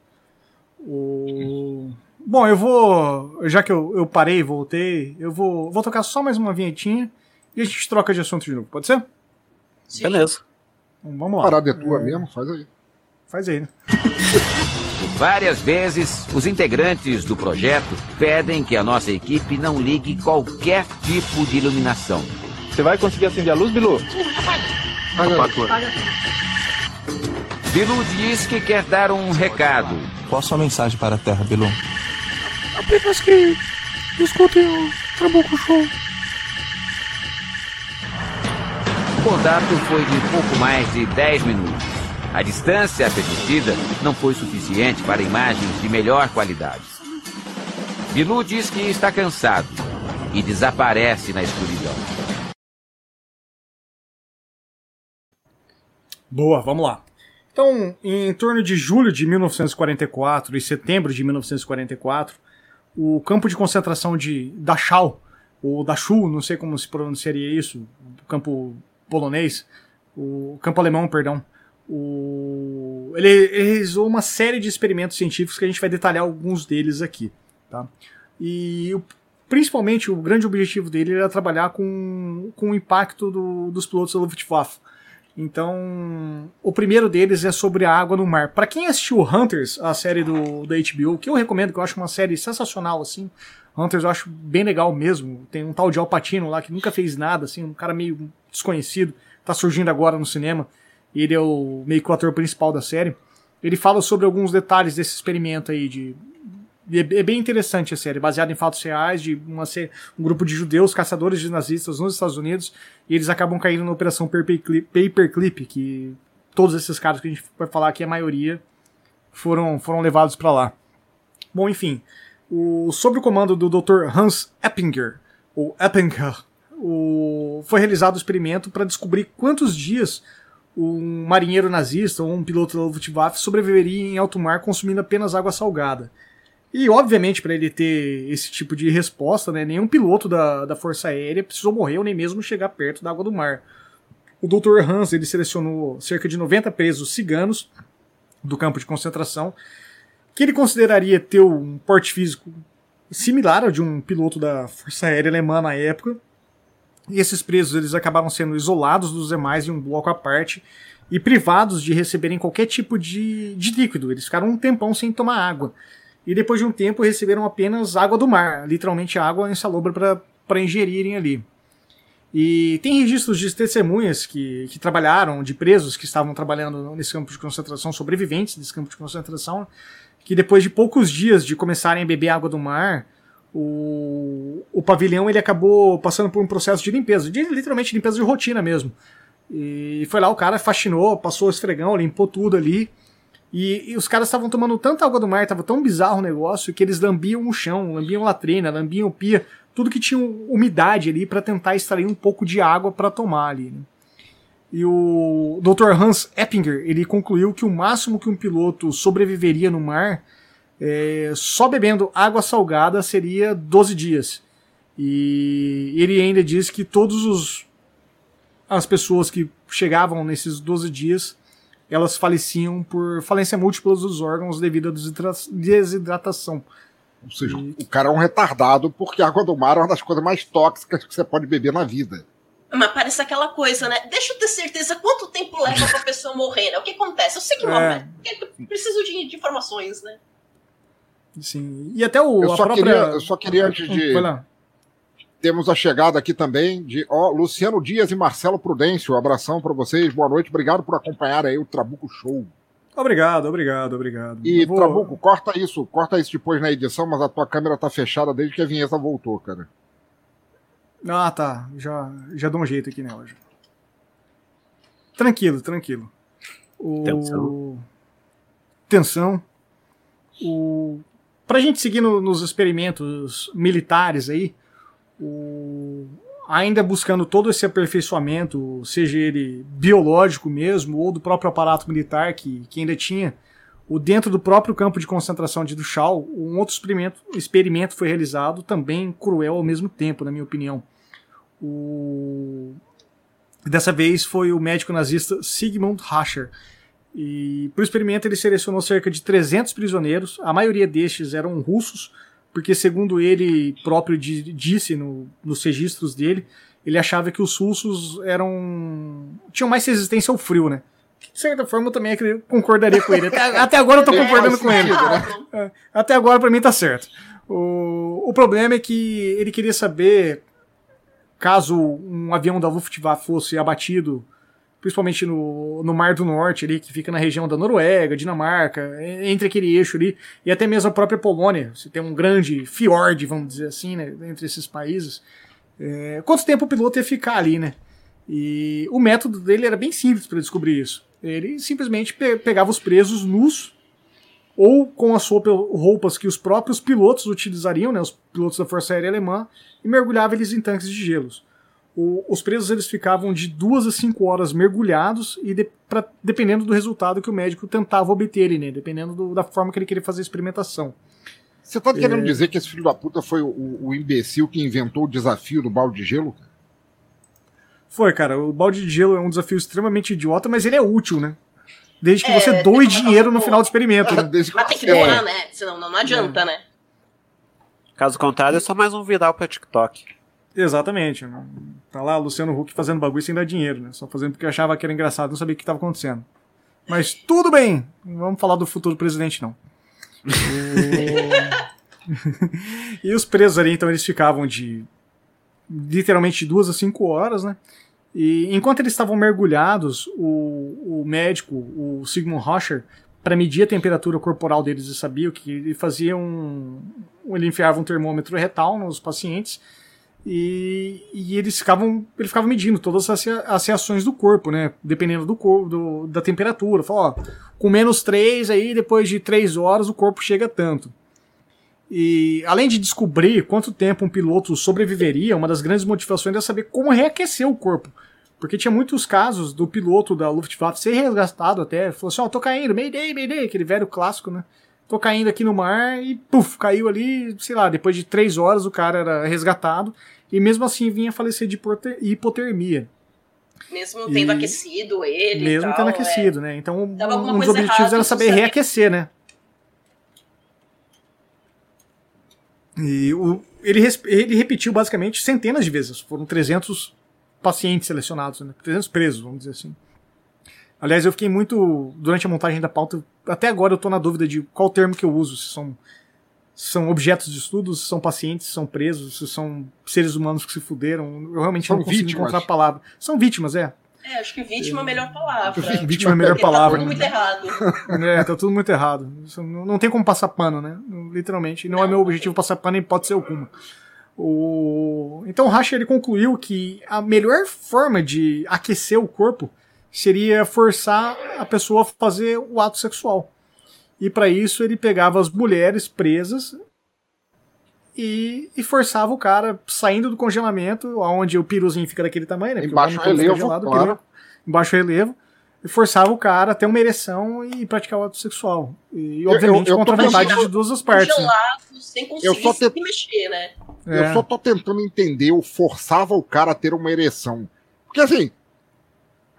O... Bom, eu vou. Já que eu, eu parei e voltei, eu vou, vou tocar só mais uma vinhetinha e a gente troca de assunto de novo, pode ser? Sim. Beleza. Então, vamos lá. Parada é tua é... mesmo? Faz aí. Faz aí, né? Várias vezes, os integrantes do projeto pedem que a nossa equipe não ligue qualquer tipo de iluminação. Você vai conseguir acender a luz, Bilu? Paga. Bilu diz que quer dar um recado. Qual a sua mensagem para a Terra, Bilu? Apenas que escutem o Trabuco Show. O contato foi de pouco mais de 10 minutos. A distância permitida não foi suficiente para imagens de melhor qualidade. Bilu diz que está cansado e desaparece na escuridão. Boa, vamos lá. Então, em torno de julho de 1944 e setembro de 1944, o campo de concentração de Dachau, ou Dachau, não sei como se pronunciaria isso, o campo polonês, o campo alemão, perdão, o, ele, ele realizou uma série de experimentos científicos que a gente vai detalhar alguns deles aqui. Tá? E o, principalmente o grande objetivo dele era trabalhar com, com o impacto do, dos pilotos da Luftwaffe então, o primeiro deles é sobre a água no mar. Para quem assistiu Hunters, a série do da HBO, que eu recomendo, que eu acho uma série sensacional assim. Hunters eu acho bem legal mesmo. Tem um tal de Alpatino lá que nunca fez nada, assim, um cara meio desconhecido, tá surgindo agora no cinema. Ele é o meio que o ator principal da série. Ele fala sobre alguns detalhes desse experimento aí de é, é bem interessante a série, baseada em fatos reais de uma, um grupo de judeus caçadores de nazistas nos Estados Unidos e eles acabam caindo na operação Paperclip, que todos esses caras que a gente vai falar aqui, a maioria, foram, foram levados para lá. Bom, enfim, o, sob o comando do Dr. Hans Eppinger, ou Eppinger, o, foi realizado o experimento para descobrir quantos dias um marinheiro nazista ou um piloto da Luftwaffe sobreviveria em alto mar consumindo apenas água salgada. E, obviamente, para ele ter esse tipo de resposta, né, nenhum piloto da, da Força Aérea precisou morrer ou nem mesmo chegar perto da água do mar. O Dr. Hans ele selecionou cerca de 90 presos ciganos do campo de concentração, que ele consideraria ter um porte físico similar ao de um piloto da Força Aérea Alemã na época. Esses presos eles acabaram sendo isolados dos demais em um bloco à parte e privados de receberem qualquer tipo de, de líquido. Eles ficaram um tempão sem tomar água e depois de um tempo receberam apenas água do mar, literalmente água insalubre para ingerirem ali. E tem registros de testemunhas que, que trabalharam, de presos que estavam trabalhando nesse campo de concentração, sobreviventes desse campo de concentração, que depois de poucos dias de começarem a beber água do mar, o, o pavilhão ele acabou passando por um processo de limpeza, de, literalmente limpeza de rotina mesmo. E foi lá, o cara faxinou, passou o esfregão, limpou tudo ali, e, e os caras estavam tomando tanta água do mar, tava tão bizarro o negócio, que eles lambiam o chão, lambiam latrina, lambiam pia, tudo que tinha umidade ali para tentar extrair um pouco de água para tomar ali. Né? E o Dr. Hans Eppinger, ele concluiu que o máximo que um piloto sobreviveria no mar, é, só bebendo água salgada, seria 12 dias. E ele ainda diz que todos os as pessoas que chegavam nesses 12 dias, elas faleciam por falência múltipla dos órgãos devido à desidratação. Ou seja, e... o cara é um retardado porque a água do mar é uma das coisas mais tóxicas que você pode beber na vida. Mas parece aquela coisa, né? Deixa eu ter certeza quanto tempo leva pra pessoa morrer, né? O que acontece? Eu sei que morre, é. preciso de, de, informações, né? Sim. E até o. Eu, só, própria... queria, eu só queria, antes de. Temos a chegada aqui também de ó, Luciano Dias e Marcelo Prudêncio. Um abração para vocês, boa noite, obrigado por acompanhar aí o Trabuco Show. Obrigado, obrigado, obrigado. E vou... Trabuco, corta isso, corta isso depois na edição, mas a tua câmera tá fechada desde que a vinheta voltou, cara. Ah, tá. Já, já dou um jeito aqui nela. Já. Tranquilo, tranquilo. O... Tensão. Tensão. O... Pra gente seguir no, nos experimentos militares aí, o... ainda buscando todo esse aperfeiçoamento, seja ele biológico mesmo, ou do próprio aparato militar que, que ainda tinha, o dentro do próprio campo de concentração de Dachau, um outro experimento, experimento foi realizado, também cruel ao mesmo tempo, na minha opinião. O... Dessa vez foi o médico nazista Sigmund Rascher. E para o experimento ele selecionou cerca de 300 prisioneiros, a maioria destes eram russos, porque segundo ele próprio disse no, nos registros dele, ele achava que os russos eram tinham mais resistência ao frio, né? De certa forma eu também concordaria com ele. Até, até agora eu tô concordando com ele. Né? É, até agora para mim tá certo. O, o problema é que ele queria saber caso um avião da Luftwaffe fosse abatido, principalmente no, no Mar do Norte, ali, que fica na região da Noruega, Dinamarca, entre aquele eixo ali, e até mesmo a própria Polônia, você tem um grande fiord, vamos dizer assim, né, entre esses países. É, quanto tempo o piloto ia ficar ali, né? E o método dele era bem simples para descobrir isso. Ele simplesmente pe pegava os presos nus ou com as roupas que os próprios pilotos utilizariam, né, os pilotos da Força Aérea Alemã, e mergulhava eles em tanques de gelos. O, os presos eles ficavam de duas a cinco horas mergulhados e de, pra, dependendo do resultado que o médico tentava obter, né, dependendo do, da forma que ele queria fazer a experimentação. Você tá querendo é... dizer que esse filho da puta foi o, o, imbecil que inventou o desafio do balde de gelo? Foi, cara. O balde de gelo é um desafio extremamente idiota, mas ele é útil, né? Desde que é, você doe dinheiro no final do experimento. Né? Mas tem que doar, né? Senão não, não adianta, é. né? Caso contrário, é só mais um viral pra TikTok. Exatamente. Tá lá Luciano Huck fazendo bagulho sem dar dinheiro, né? Só fazendo porque achava que era engraçado, não sabia o que estava acontecendo. Mas tudo bem, não vamos falar do futuro presidente, não. e os presos ali, então, eles ficavam de literalmente duas a cinco horas, né? E enquanto eles estavam mergulhados, o, o médico, o Sigmund Rocher, para medir a temperatura corporal deles e sabia o que ele fazia um, ele enfiava um termômetro retal nos pacientes e, e eles ficavam ele ficava medindo todas as, as reações do corpo, né? Dependendo do corpo, do, da temperatura. Falou, ó, com menos 3 aí, depois de 3 horas o corpo chega tanto. E além de descobrir quanto tempo um piloto sobreviveria, uma das grandes motivações é saber como reaquecer o corpo. Porque tinha muitos casos do piloto da Luftwaffe ser resgatado até. Falou assim: Ó, oh, tô caindo, Mayday, Mayday, aquele velho clássico, né? Tô caindo aqui no mar e, puf, caiu ali, sei lá, depois de três horas o cara era resgatado e mesmo assim vinha falecer de hipotermia. Mesmo tendo e... aquecido ele. Mesmo tal, tendo aquecido, é. né? Então, um dos objetivos era saber reaquecer, né? E o, ele, ele repetiu basicamente centenas de vezes. Foram 300 pacientes selecionados, né? 300 presos, vamos dizer assim. Aliás, eu fiquei muito. Durante a montagem da pauta, até agora eu estou na dúvida de qual termo que eu uso. Se são, são objetos de estudo, se são pacientes, se são presos, se são seres humanos que se fuderam. Eu realmente são não consigo vítimas. encontrar a palavra. São vítimas, é. É, acho que vítima é a melhor palavra. Vítima é a melhor palavra. Tá tudo muito errado. É, tá tudo muito errado. Não tem como passar pano, né? Literalmente. Não, não é meu objetivo passar pano em hipótese alguma. O... Então o Racha ele concluiu que a melhor forma de aquecer o corpo seria forçar a pessoa a fazer o ato sexual. E para isso ele pegava as mulheres presas e, e, forçava o cara saindo do congelamento, onde o piruzinho fica daquele tamanho, né? Em baixo relevo, claro. em baixo relevo. e forçava o cara a ter uma ereção e praticar o ato sexual. E, obviamente, eu, eu, eu contra a vontade de duas as partes. Congelado, né? sem conseguir eu só te... mexer, né? É. Eu só tô tentando entender o forçava o cara a ter uma ereção. Porque assim,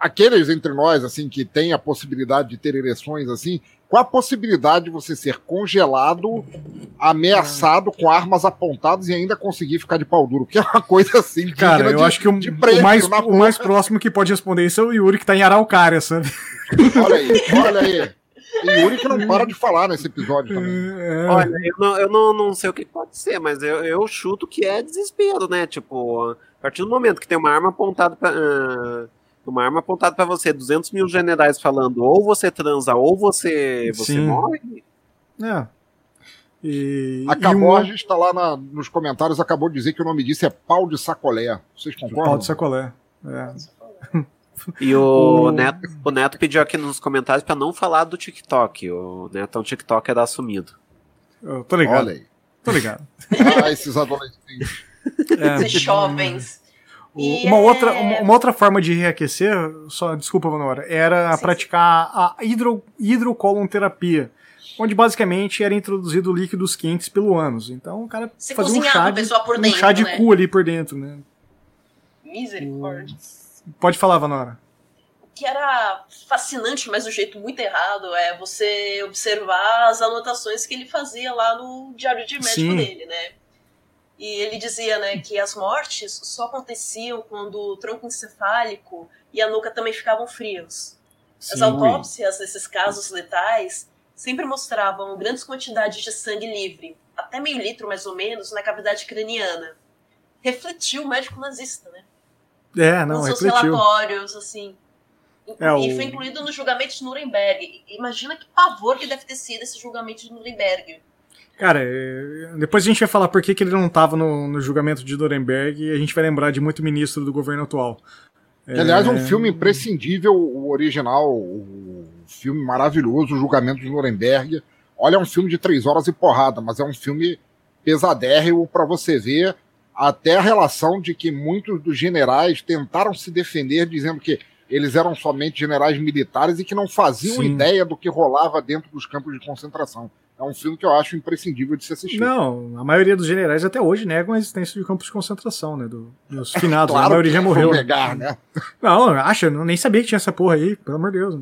aqueles entre nós, assim, que tem a possibilidade de ter ereções, assim, qual a possibilidade de você ser congelado, ameaçado com armas apontadas e ainda conseguir ficar de pau duro? Que é uma coisa assim. Cara, eu de, acho que o, o mais, o mais próximo que pode responder isso é o Yuri, que tá em Araucária, sabe? Olha aí, olha aí. E Yuri que não para de falar nesse episódio também. É. Olha, eu, não, eu não, não sei o que pode ser, mas eu, eu chuto que é desespero, né? Tipo, a partir do momento que tem uma arma apontada pra. Uh uma arma apontada para você, 200 mil generais falando ou você transa ou você, você morre. É. E, acabou, e a gente está lá na, nos comentários, acabou de dizer que o nome disso é pau de sacolé. Vocês concordam? Pau de sacolé. É. E o, o, Neto, o Neto pediu aqui nos comentários para não falar do TikTok. O Neto é um TikToker assumido. Eu tô ligado. Olha aí. Tô ligado. Ah, esses adolescentes. É. Esses jovens. Uma, é... outra, uma, uma, outra forma de reaquecer, só desculpa, Vanora, era sim, praticar sim. a hidro, hidrocolonterapia, onde basicamente era introduzido líquidos quentes pelo ânus. Então o cara Você fazia um chá, de, dentro, um chá de né? cu ali por dentro, né? Misericórdia. Pode falar, Vanora. O que era fascinante, mas do jeito muito errado, é você observar as anotações que ele fazia lá no diário de médico sim. dele, né? E ele dizia né, que as mortes só aconteciam quando o tronco encefálico e a nuca também ficavam frios. Sim, as autópsias desses casos letais sempre mostravam grandes quantidades de sangue livre, até meio litro mais ou menos, na cavidade craniana. Refletiu o médico nazista, né? É, não, Nos seus refletiu. relatórios, assim. É, e o... foi incluído no julgamento de Nuremberg. Imagina que pavor que deve ter sido esse julgamento de Nuremberg. Cara, é, depois a gente vai falar por que, que ele não estava no, no, julgamento de Nuremberg e a gente vai lembrar de muito ministro do governo atual. Que, aliás, é um filme imprescindível, o original, o filme maravilhoso, o Julgamento de Nuremberg. Olha, é um filme de três horas e porrada, mas é um filme pesadérrimo para você ver até a relação de que muitos dos generais tentaram se defender dizendo que eles eram somente generais militares e que não faziam Sim. ideia do que rolava dentro dos campos de concentração é um filme que eu acho imprescindível de se assistir. Não, a maioria dos generais até hoje negam a existência de campos de concentração, né? Do, dos finados, claro a maioria já morreu. Negar, né? Não, acha, eu nem sabia que tinha essa porra aí, pelo amor de Deus.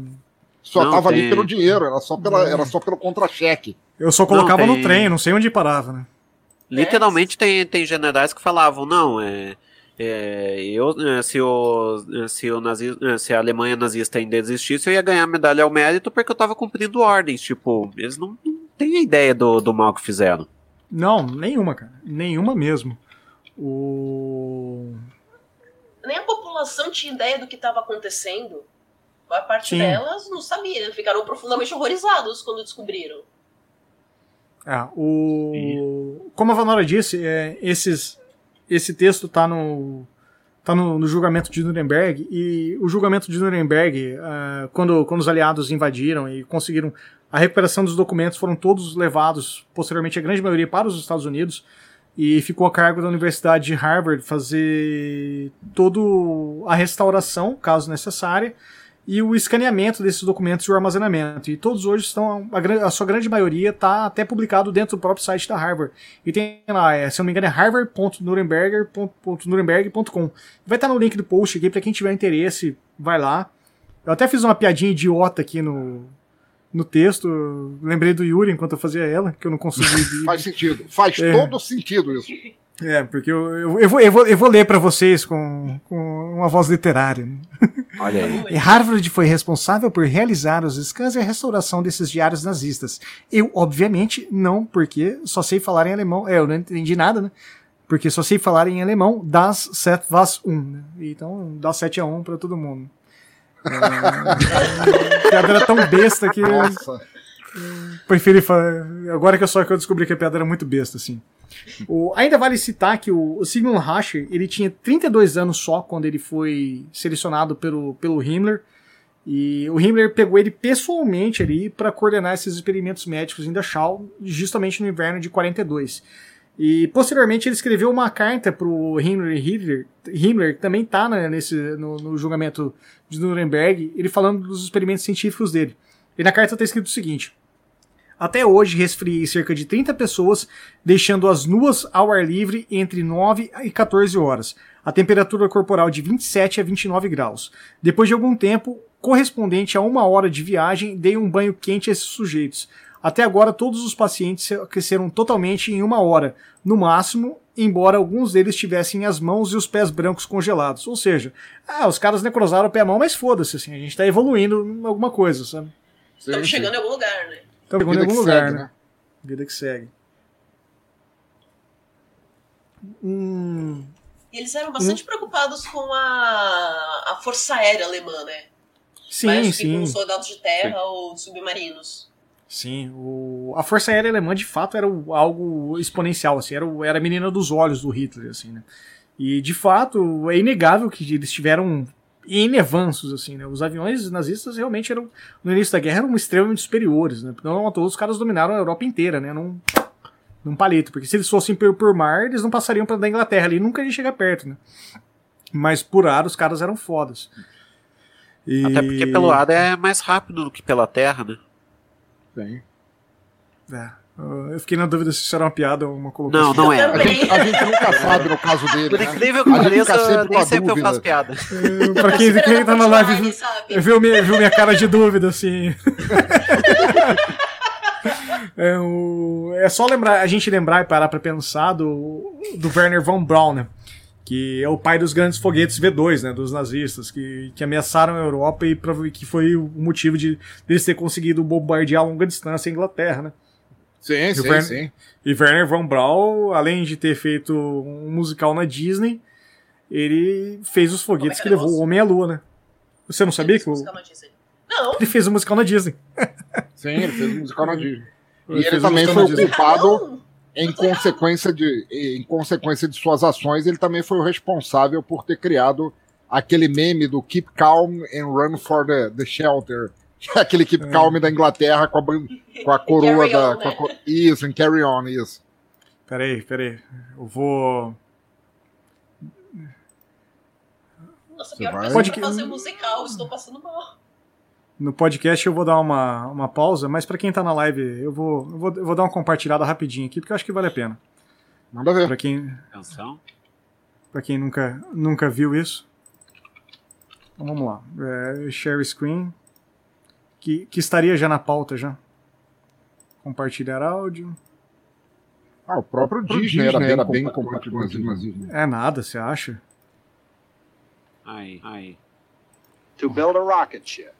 Só não, tava tem... ali pelo dinheiro, era só, pela, era só pelo contra-cheque. Eu só colocava não, tem... no trem, não sei onde parava, né? Literalmente tem, tem generais que falavam, não, é. É, eu, é, se, o, é, se, o nazi, é, se a Alemanha nazista ainda existisse, eu ia ganhar medalha ao mérito porque eu tava cumprindo ordens. Tipo, eles não, não têm ideia do, do mal que fizeram. Não, nenhuma, cara. Nenhuma mesmo. O... Nem a população tinha ideia do que estava acontecendo. A parte Sim. delas não sabia, ficaram profundamente horrorizados quando descobriram. É, o... Como a Vanora disse, é, esses esse texto está no, tá no, no, julgamento de Nuremberg, e o julgamento de Nuremberg, uh, quando, quando os aliados invadiram e conseguiram a recuperação dos documentos, foram todos levados, posteriormente, a grande maioria, para os Estados Unidos, e ficou a cargo da Universidade de Harvard fazer toda a restauração, caso necessária, e o escaneamento desses documentos e o armazenamento. E todos hoje estão, a, a sua grande maioria está até publicado dentro do próprio site da Harvard. E tem lá, é, se eu não me engano, é harvard.nuremberg.com. Vai estar no link do post aqui para quem tiver interesse, vai lá. Eu até fiz uma piadinha idiota aqui no, no texto. Lembrei do Yuri enquanto eu fazia ela, que eu não consegui. Faz sentido. Faz é. todo sentido isso. É, porque eu, eu, eu, vou, eu, vou, eu vou ler para vocês com, com uma voz literária. Né? Olha aí. E Harvard foi responsável por realizar os scans e a restauração desses diários nazistas. Eu, obviamente, não, porque só sei falar em alemão. É, eu não entendi nada, né? Porque só sei falar em alemão das 7 was 1. Né? Então, dá 7 a 1 para todo mundo. É, a piada era tão besta que. Nossa. Preferi falar. Agora que eu só que eu descobri que a piada era muito besta, assim. O, ainda vale citar que o, o Sigmund Rascher, ele tinha 32 anos só quando ele foi selecionado pelo, pelo Himmler. E o Himmler pegou ele pessoalmente ali para coordenar esses experimentos médicos em Dachau, justamente no inverno de 42. E posteriormente ele escreveu uma carta para o Himmler, Himmler, que também está né, nesse, no, no, julgamento de Nuremberg, ele falando dos experimentos científicos dele. E na carta está escrito o seguinte: Até hoje resfriei cerca de 30 pessoas, deixando-as nuas ao ar livre entre 9 e 14 horas. A temperatura corporal de 27 a 29 graus. Depois de algum tempo, correspondente a uma hora de viagem, dei um banho quente a esses sujeitos. Até agora, todos os pacientes aqueceram totalmente em uma hora, no máximo, embora alguns deles tivessem as mãos e os pés brancos congelados. Ou seja, ah, os caras necrosaram o pé e a mão, mas foda-se, assim, a gente tá evoluindo em alguma coisa, sabe? Estamos chegando em algum lugar, né? Estamos chegando em algum lugar, segue, né? né? Vida que segue. Hum... E eles eram bastante hum. preocupados com a, a Força Aérea Alemã, né? Sim, Mais sim. com soldados de terra sim. ou submarinos. Sim, o... a Força Aérea Alemã de fato era algo exponencial, assim, era, era a menina dos olhos do Hitler, assim, né? E de fato é inegável que eles tiveram N avanços, assim, né? Os aviões nazistas realmente eram, no início da guerra, eram extremamente superiores, né? Não todos os caras dominaram a Europa inteira, né? Num, num palito, porque se eles fossem por, por mar, eles não passariam para da Inglaterra ali, nunca ia chegar perto, né? Mas por ar os caras eram fodas. E... Até porque pelo ar é mais rápido do que pela terra, né? Tem. É. Eu fiquei na dúvida se isso era uma piada ou uma colocação. Não, não é. A gente, a gente nunca sabe no caso dele. Por né? incrível que pareça, nem sempre eu faço piada. É, pra quem, quem tá na live viu, minha, viu minha cara de dúvida, assim. é, o, é só lembrar, a gente lembrar e parar pra pensar do, do Werner von Braun, né? Que é o pai dos grandes foguetes V2, né, dos nazistas, que, que ameaçaram a Europa e que foi o motivo de eles ter conseguido bombardear a longa distância a Inglaterra, né? Sim, e sim, Werner, sim. E Werner von Braun, além de ter feito um musical na Disney, ele fez os foguetes é que, que levou o Homem à Lua, né? Você não sabia que o... Não. Ele fez o musical na Disney. Sim, ele fez o musical na Disney. E ele, ele também foi o culpado em consequência, de, em consequência de suas ações, ele também foi o responsável por ter criado aquele meme do Keep Calm and Run for the, the Shelter. Aquele Keep é. Calm da Inglaterra com a, com a coroa da. On, né? a, isso, em Carry On, isso. Peraí, peraí. Eu vou. Nossa, pior vai... Pode... fazer musical, estou passando mal no podcast eu vou dar uma, uma pausa, mas para quem tá na live, eu vou, eu vou, eu vou dar uma compartilhada rapidinho aqui, porque eu acho que vale a pena. Manda ver. Pra quem, pra quem nunca, nunca viu isso. Então vamos lá. É, share screen. Que, que estaria já na pauta já. Compartilhar áudio. Ah, o próprio, o próprio Disney, Disney era, era bem compartilhado. É nada, você acha? Aí, aí. To build a rocket ship.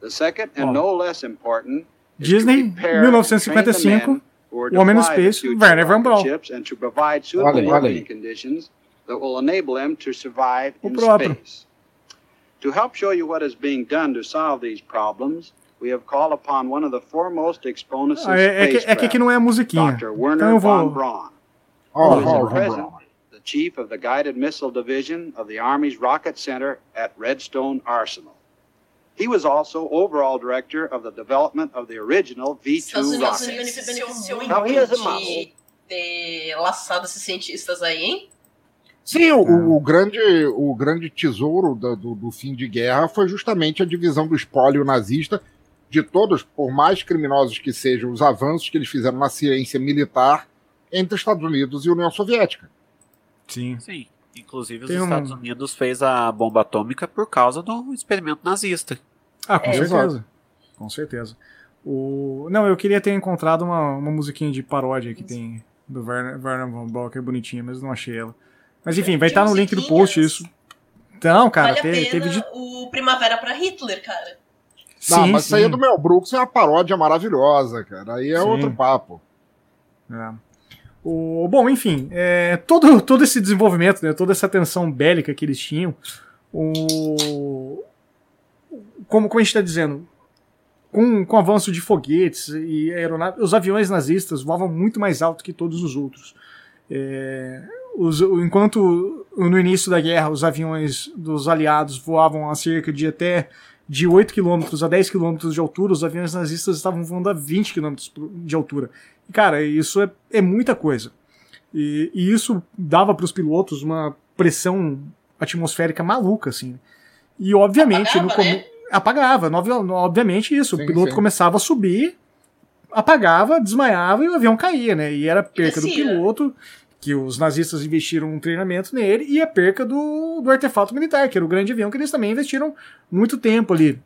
The second and no less important Disney, 1955, O Homem no Space, Werner Van Braun. And to provide suitable working conditions that will enable them to survive in space. To help show you what is being done to solve these problems, we have called upon one of the foremost exponents of ah, é, é, que, é que aqui não é a musiquinha. Dr. Werner então von Braun, oh, who is at present the chief of the Guided Missile Division of the Army's Rocket Center at Redstone Arsenal. He was also overall director of the development of the original V2 rocket. Now he is a model. ter laçado esses cientistas aí, hein? Sim, o, o, grande, o grande tesouro do, do, do, fim de guerra foi justamente a divisão do espólio nazista de todos, por mais criminosos que sejam, os avanços que eles fizeram na ciência militar entre Estados Unidos e União Soviética. Sim. Sim. Inclusive, os Tem Estados um... Unidos fez a bomba atômica por causa do experimento nazista. Ah, com é, certeza. Exato. Com certeza. O... Não, eu queria ter encontrado uma, uma musiquinha de paródia que tem do Werner, Werner von Braun, que é bonitinha, mas não achei ela. Mas enfim, vai estar tá no link do post isso. Então, cara, vale teve, teve de... o Primavera para Hitler, cara. Não, sim, mas sim. isso aí é do Mel Brooks é uma paródia maravilhosa, cara. Aí é sim. outro papo. É. O, bom, enfim, é, todo, todo esse desenvolvimento, né, toda essa tensão bélica que eles tinham, o, como, como a gente está dizendo, com, com o avanço de foguetes e aeronaves, os aviões nazistas voavam muito mais alto que todos os outros. É, os, enquanto no início da guerra os aviões dos aliados voavam a cerca de até de 8 km a 10 km de altura, os aviões nazistas estavam voando a 20 km de altura. E, cara, isso é, é muita coisa. E, e isso dava para os pilotos uma pressão atmosférica maluca, assim. E obviamente apagava, no. Né? Apagava, obviamente isso. Sim, o piloto sim. começava a subir, apagava, desmaiava e o avião caía, né? E era perca do piloto, que os nazistas investiram um treinamento nele, e a perca do, do artefato militar, que era o grande avião que eles também investiram muito tempo ali.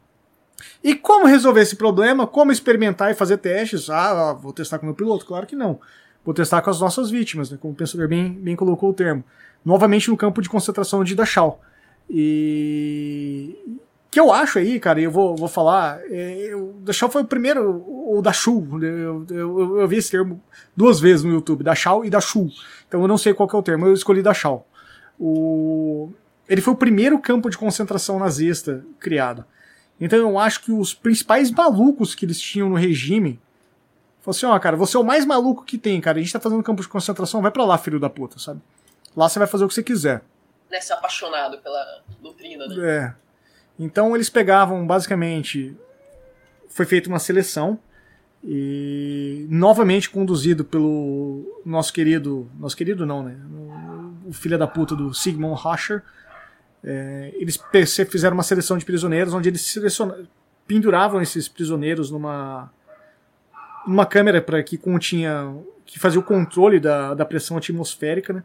E como resolver esse problema? Como experimentar e fazer testes? Ah, vou testar com o meu piloto? Claro que não. Vou testar com as nossas vítimas, né? como o pensador bem, bem colocou o termo. Novamente no campo de concentração de Dachau. E que eu acho aí, cara, e eu vou, vou falar, é, o Dachau foi o primeiro, o Dachau, né, eu, eu, eu, vi esse termo duas vezes no YouTube, Dachau e Dachau, então eu não sei qual é o termo, eu escolhi Dachau. O, ele foi o primeiro campo de concentração nazista criado. Então eu acho que os principais malucos que eles tinham no regime, falaram assim, ó, oh, cara, você é o mais maluco que tem, cara, a gente tá fazendo campo de concentração, vai para lá, filho da puta, sabe? Lá você vai fazer o que você quiser. Né, ser apaixonado pela doutrina, né? É. Então eles pegavam basicamente. Foi feita uma seleção e novamente conduzido pelo nosso querido. Nosso querido não, né? O, filho da puta do Sigmund Rascher. É, eles fizeram uma seleção de prisioneiros onde eles penduravam esses prisioneiros numa numa câmera para que continha que fazia o controle da, da pressão atmosférica, né?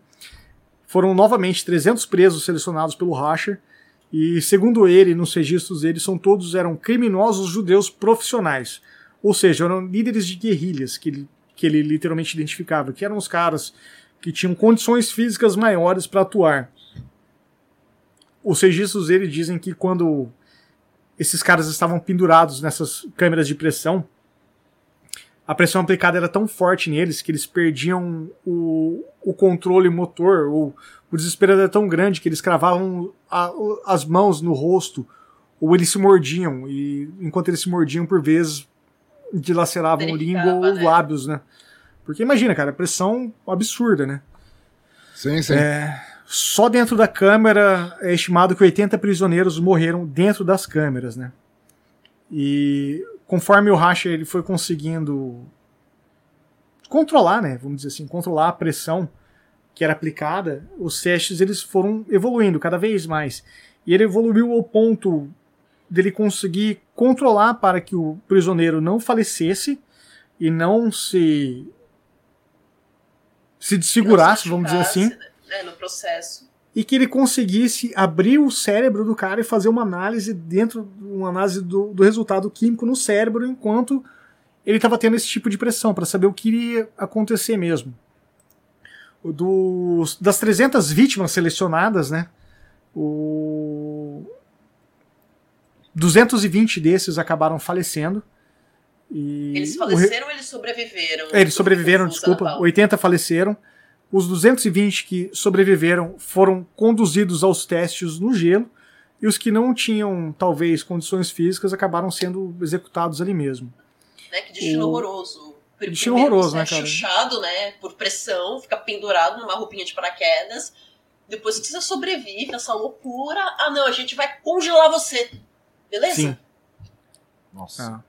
Foram novamente 300 presos selecionados pelo Rascher e segundo ele, nos registros dele, são todos eram criminosos judeus profissionais, ou seja, eram líderes de guerrilhas que ele, que ele literalmente identificava, que eram os caras que tinham condições físicas maiores para atuar. Os registros dele dizem que quando esses caras estavam pendurados nessas câmeras de pressão, a pressão aplicada era tão forte neles que eles perdiam o, o controle motor, ou o desespero era tão grande que eles cravavam a, as mãos no rosto, ou eles se mordiam, e enquanto eles se mordiam, por vezes, dilaceravam língua ou né? lábios, né? Porque imagina, cara, pressão absurda, né? Sim, sim. É, só dentro da câmera é estimado que 80 prisioneiros morreram dentro das câmeras, né? E conforme o Racha ele foi conseguindo controlar, né, vamos dizer assim, controlar a pressão que era aplicada, os testes eles foram evoluindo cada vez mais. E ele evoluiu ao ponto dele conseguir controlar para que o prisioneiro não falecesse e não se se desfigurasse, vamos dizer assim. Né, no processo e que ele conseguisse abrir o cérebro do cara e fazer uma análise dentro uma análise do, do resultado químico no cérebro enquanto ele estava tendo esse tipo de pressão para saber o que iria acontecer mesmo. Dos, das 300 vítimas selecionadas, né, o 220 desses acabaram falecendo. Eles faleceram ou eles sobreviveram? Eles sobreviveram, desculpa. 80 faleceram. Os 220 que sobreviveram foram conduzidos aos testes no gelo e os que não tinham, talvez, condições físicas acabaram sendo executados ali mesmo. Né, que destino o... horroroso. Destino horroroso, né, cara? chuchado, né, por pressão, fica pendurado numa roupinha de paraquedas. Depois que você sobrevive, essa loucura. Ah, não, a gente vai congelar você. Beleza? Sim. Nossa. Ah.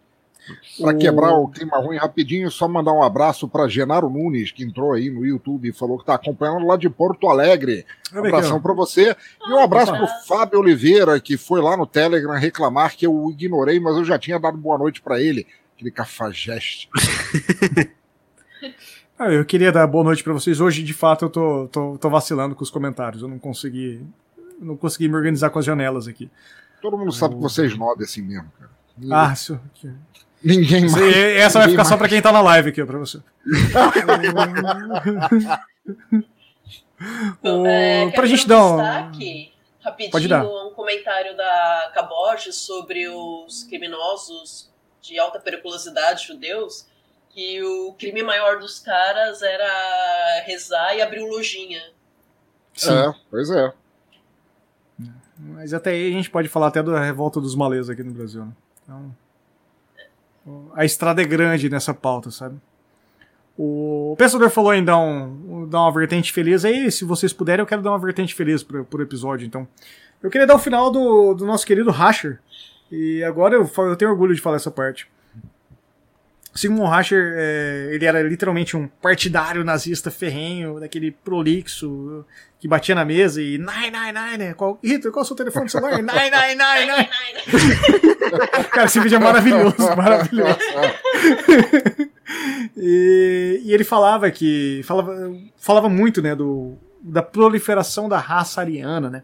Para quebrar o clima ruim rapidinho, só mandar um abraço para Genaro Nunes, que entrou aí no YouTube e falou que está acompanhando lá de Porto Alegre. Um abração para você. E um abraço para o Fábio Oliveira, que foi lá no Telegram reclamar que eu ignorei, mas eu já tinha dado boa noite para ele. Aquele cafajeste. ah, eu queria dar boa noite para vocês. Hoje, de fato, eu tô, tô, tô vacilando com os comentários. Eu não consegui, não consegui me organizar com as janelas aqui. Todo mundo sabe que você é snob assim mesmo, cara. Ah, isso. Ninguém mais. essa vai ficar mais. só pra quem tá na live aqui, pra você. o, é, pra gente dar um. Destaque, rapidinho, Pode dar. um comentário da Caborges sobre os criminosos de alta periculosidade judeus, que o crime maior dos caras era rezar e abrir lojinha. Sim. É, pois é. Mas até aí a gente pode falar até da revolta dos malês aqui no Brasil. Né? Então a estrada é grande nessa pauta, sabe? O pensador falou em dar, um, dar uma vertente feliz. Aí, se vocês puderem, eu quero dar uma vertente feliz pro, pro episódio, então. Eu queria dar o final do, do nosso querido Rasher. E agora eu, eu tenho orgulho de falar essa parte. Sigmund Rascher, é, ele era literalmente um partidário nazista ferrenho, daquele prolixo, que batia na mesa e nine, nine, nine, qual, Hitler, qual é o seu telefone celular? Nine, nine, nine, nine. Cara, esse vídeo é maravilhoso, maravilhoso. e, e, ele falava que, falava, falava muito, né, do, da proliferação da raça ariana, né,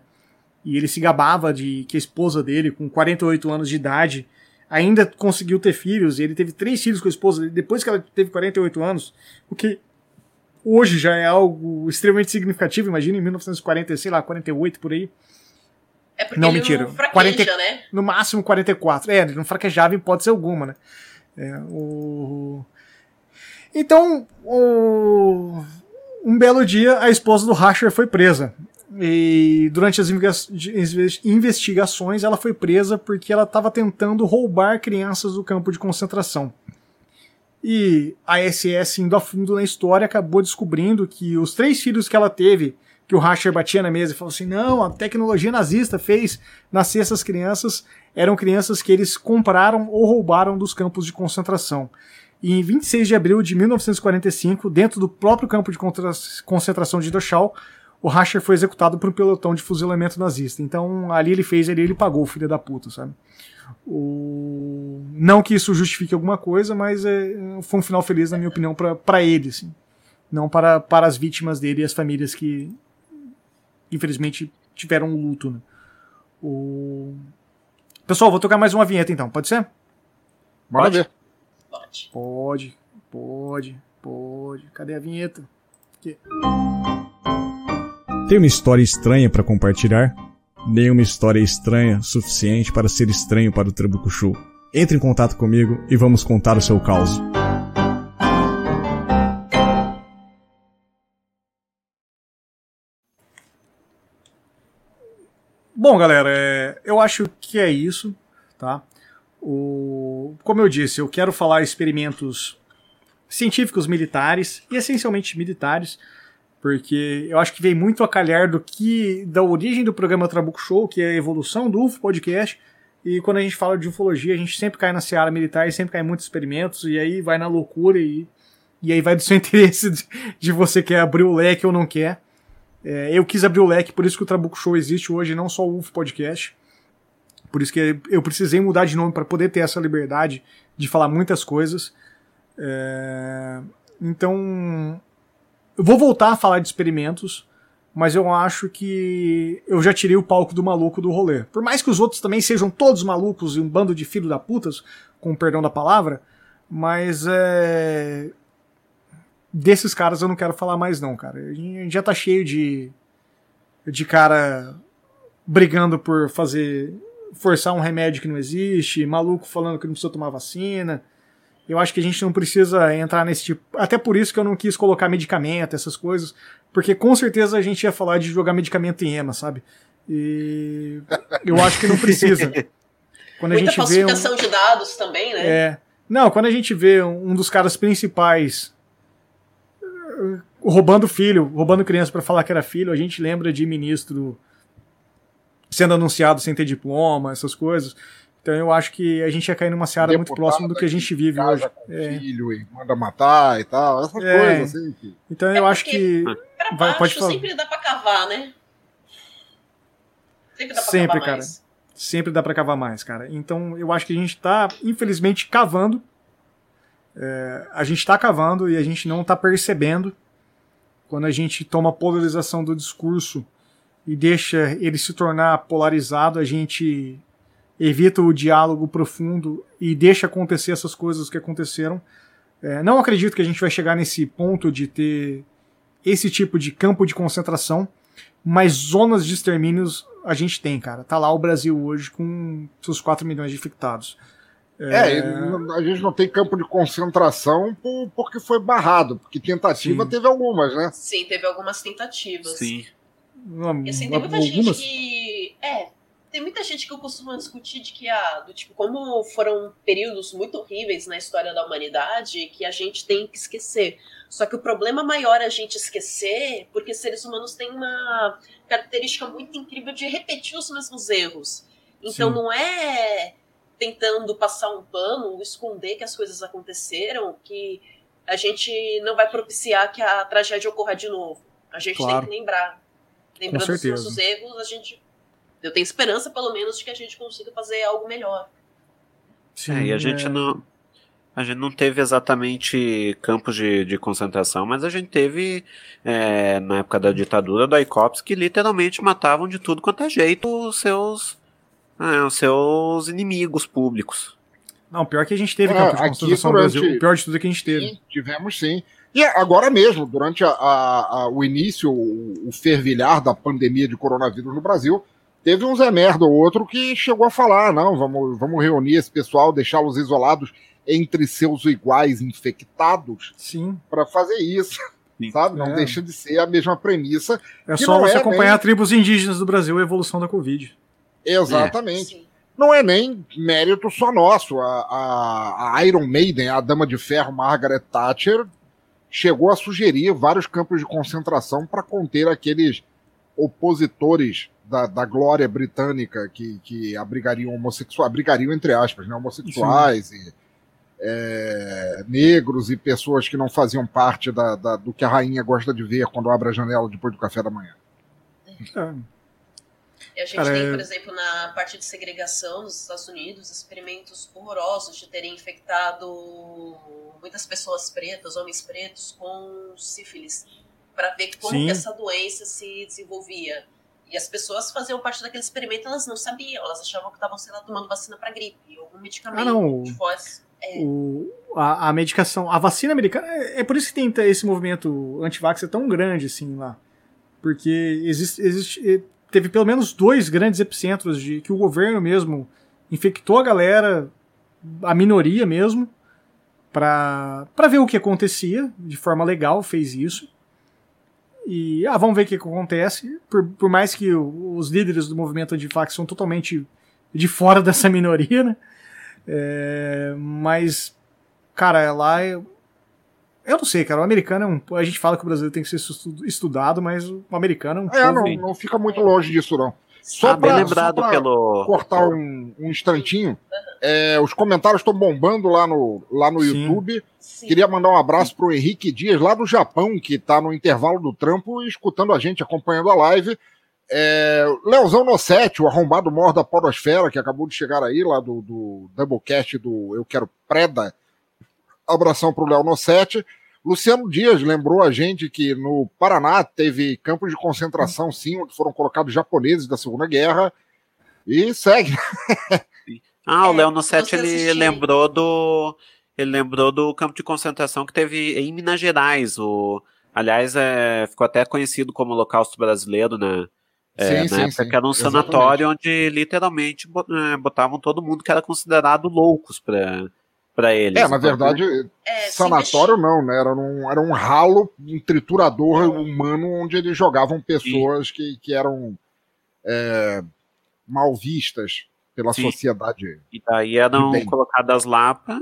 e ele se gabava de que a esposa dele, com 48 anos de idade, ainda conseguiu ter filhos, e ele teve três filhos com a esposa depois que ela teve 48 anos, o que hoje já é algo extremamente significativo, imagina em 1940, sei lá, 48 por aí. É porque não, mentira. não fraqueja, 40, né? No máximo 44. É, ele não fraquejava em hipótese alguma, né? É, o... Então, o... um belo dia, a esposa do Rasher foi presa. E durante as investigações, ela foi presa porque ela estava tentando roubar crianças do campo de concentração. E a SS, indo a fundo na história, acabou descobrindo que os três filhos que ela teve, que o Rasher batia na mesa e falou assim: não, a tecnologia nazista fez nascer essas crianças, eram crianças que eles compraram ou roubaram dos campos de concentração. E em 26 de abril de 1945, dentro do próprio campo de concentração de Dachau, o Rasher foi executado por um pelotão de fuzilamento nazista. Então ali ele fez, ali ele pagou, filho da puta, sabe? O... Não que isso justifique alguma coisa, mas é, foi um final feliz, na minha opinião, para ele, assim. Não para, para as vítimas dele e as famílias que, infelizmente, tiveram um luto. Né? O... Pessoal, vou tocar mais uma vinheta então, pode ser? Bora ver. Pode. Pode, pode, pode. Cadê a vinheta? Aqui. Tem uma história estranha para compartilhar? Nenhuma história estranha suficiente para ser estranho para o Trabuco Entre em contato comigo e vamos contar o seu caos. Bom, galera, é, eu acho que é isso, tá? O, como eu disse, eu quero falar experimentos científicos militares e essencialmente militares porque eu acho que vem muito a calhar do que da origem do programa Trabuco Show, que é a evolução do UFO Podcast. E quando a gente fala de ufologia, a gente sempre cai na seara militar e sempre cai em muitos experimentos, e aí vai na loucura, e, e aí vai do seu interesse de, de você quer abrir o leque ou não quer. É, eu quis abrir o leque, por isso que o Trabuco Show existe hoje, não só o UFO Podcast. Por isso que eu precisei mudar de nome para poder ter essa liberdade de falar muitas coisas. É, então, eu vou voltar a falar de experimentos, mas eu acho que eu já tirei o palco do maluco do rolê. Por mais que os outros também sejam todos malucos e um bando de filho da putas, com o perdão da palavra, mas é. Desses caras eu não quero falar mais, não, cara. A gente já tá cheio de. de cara brigando por fazer. forçar um remédio que não existe, maluco falando que não precisa tomar vacina. Eu acho que a gente não precisa entrar nesse tipo. Até por isso que eu não quis colocar medicamento, essas coisas. Porque com certeza a gente ia falar de jogar medicamento em EMA, sabe? E eu acho que não precisa. Quando Muita a gente falsificação vê um... de dados também, né? É. Não, quando a gente vê um dos caras principais uh, roubando filho, roubando criança para falar que era filho, a gente lembra de ministro sendo anunciado sem ter diploma, essas coisas. Então eu acho que a gente ia cair numa seara muito próxima do que a gente vive hoje. É. Filho e manda matar e tal, essas é. coisas assim. Que... Então eu é acho que. Vai, pode falar. sempre dá pra cavar, né? Sempre dá pra sempre, cavar cara. mais. Sempre dá pra cavar mais, cara. Então eu acho que a gente tá, infelizmente, cavando. É, a gente tá cavando e a gente não tá percebendo quando a gente toma a polarização do discurso e deixa ele se tornar polarizado, a gente evita o diálogo profundo e deixa acontecer essas coisas que aconteceram. É, não acredito que a gente vai chegar nesse ponto de ter esse tipo de campo de concentração, mas zonas de extermínios a gente tem, cara. Tá lá o Brasil hoje com seus 4 milhões de infectados. É, é, a gente não tem campo de concentração porque foi barrado, porque tentativa Sim. teve algumas, né? Sim, teve algumas tentativas. Sim. e assim, tem muita algumas... gente que. É, tem muita gente que eu costumo discutir de que, ah, do tipo, como foram períodos muito horríveis na história da humanidade que a gente tem que esquecer. Só que o problema maior é a gente esquecer, porque seres humanos têm uma característica muito incrível de repetir os mesmos erros. Então Sim. não é tentando passar um pano, esconder que as coisas aconteceram, que a gente não vai propiciar que a tragédia ocorra de novo. A gente claro. tem que lembrar. Lembrando dos nossos erros, a gente. Eu tenho esperança, pelo menos, de que a gente consiga fazer algo melhor. Sim, é, e a gente é... não. A gente não teve exatamente campos de, de concentração, mas a gente teve, é, na época da ditadura do ICOPS, que literalmente matavam de tudo quanto é jeito os seus, é, os seus inimigos públicos. Não, pior que a gente teve é, campo de concentração durante... no Brasil. O pior de tudo é que a gente teve. Sim, tivemos sim. E agora mesmo, durante a, a, a, o início, o, o, fervilhar da pandemia de coronavírus no Brasil, teve um Zé Merda ou outro que chegou a falar: não, vamos, vamos reunir esse pessoal, deixá-los isolados entre seus iguais infectados Sim. para fazer isso. Sim. Sabe? Não é. deixa de ser a mesma premissa. É só você é acompanhar nem... tribos indígenas do Brasil e a evolução da Covid. Exatamente. É. Não é nem mérito só nosso. A, a, a Iron Maiden, a Dama de Ferro Margaret Thatcher, chegou a sugerir vários campos de concentração para conter aqueles opositores da, da glória britânica que, que abrigariam homossexuais, abrigariam entre aspas, né, homossexuais Sim. e é, negros e pessoas que não faziam parte da, da, do que a rainha gosta de ver quando abre a janela depois do café da manhã. É. E a gente Cara, tem, por exemplo, na parte de segregação nos Estados Unidos, experimentos horrorosos de terem infectado muitas pessoas pretas, homens pretos, com sífilis, para ver como que essa doença se desenvolvia. E as pessoas faziam parte daquele experimento, elas não sabiam, elas achavam que estavam, sei lá, tomando vacina para gripe, algum medicamento ah, não. de voz. É. O, a, a, medicação, a vacina americana, é, é, por isso que tem esse movimento anti-vax é tão grande assim lá. Porque existe, existe, teve pelo menos dois grandes epicentros de que o governo mesmo infectou a galera, a minoria mesmo, para ver o que acontecia, de forma legal, fez isso. E, ah, vamos ver o que acontece. Por, por mais que os líderes do movimento anti-vax são totalmente de fora dessa minoria, né? É, mas, cara, lá eu, eu não sei, cara. O americano é um. A gente fala que o brasileiro tem que ser estudado, mas o americano é um. É, não, não fica muito longe disso, não. Só ah, pra, bem lembrado só pelo. Cortar um, um instantinho. É, os comentários estão bombando lá no, lá no Sim. YouTube. Sim. Queria mandar um abraço pro Henrique Dias, lá do Japão, que tá no intervalo do trampo, escutando a gente, acompanhando a live. É, Leozão Nossetti, o arrombado mor da Podosfera, que acabou de chegar aí, lá do, do Doublecast do Eu Quero Preda. Abração pro Léo Nossetti. Luciano Dias lembrou a gente que no Paraná teve campos de concentração, sim, onde foram colocados japoneses da Segunda Guerra. E segue. ah, o Léo Nossetti, ele lembrou do. Ele lembrou do campo de concentração que teve em Minas Gerais. O, aliás, é, ficou até conhecido como Holocausto Brasileiro, né? É, sim, na sim, época sim. que era um sanatório onde literalmente é, botavam todo mundo que era considerado loucos para para eles. É, na verdade, é, sanatório não, né? Era um, era um ralo, um triturador humano onde eles jogavam pessoas que, que eram é, mal vistas pela Sim. sociedade. E daí eram colocadas lá pra,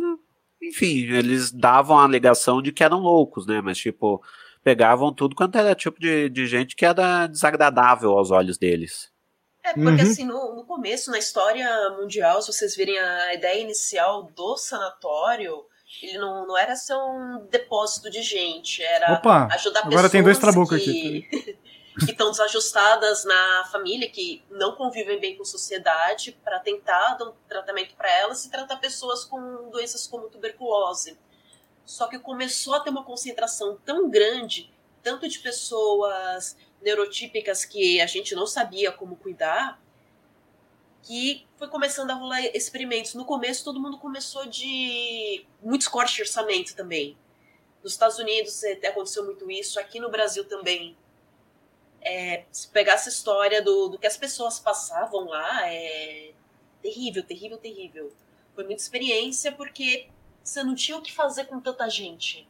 enfim, eles davam a alegação de que eram loucos, né? Mas tipo, pegavam tudo quanto era tipo de, de gente que era desagradável aos olhos deles. É, porque uhum. assim, no, no, começo, na história mundial, se vocês virem a ideia inicial do sanatório, ele não, não era ser um depósito de gente, era Opa, ajudar agora pessoas tem dois trabucos que, aqui. que estão desajustadas na família, que não convivem bem com a sociedade, para tentar dar um tratamento para elas e tratar pessoas com doenças como tuberculose. Só que começou a ter uma concentração tão grande, tanto de pessoas neurotípicas que a gente não sabia como cuidar, que foi começando a rolar experimentos. No começo, todo mundo começou de muitos cortes de orçamento também. Nos Estados Unidos aconteceu muito isso, aqui no Brasil também. É, se pegar essa história do, do que as pessoas passavam lá, é terrível, terrível, terrível. Foi muita experiência porque você não tinha o que fazer com tanta gente.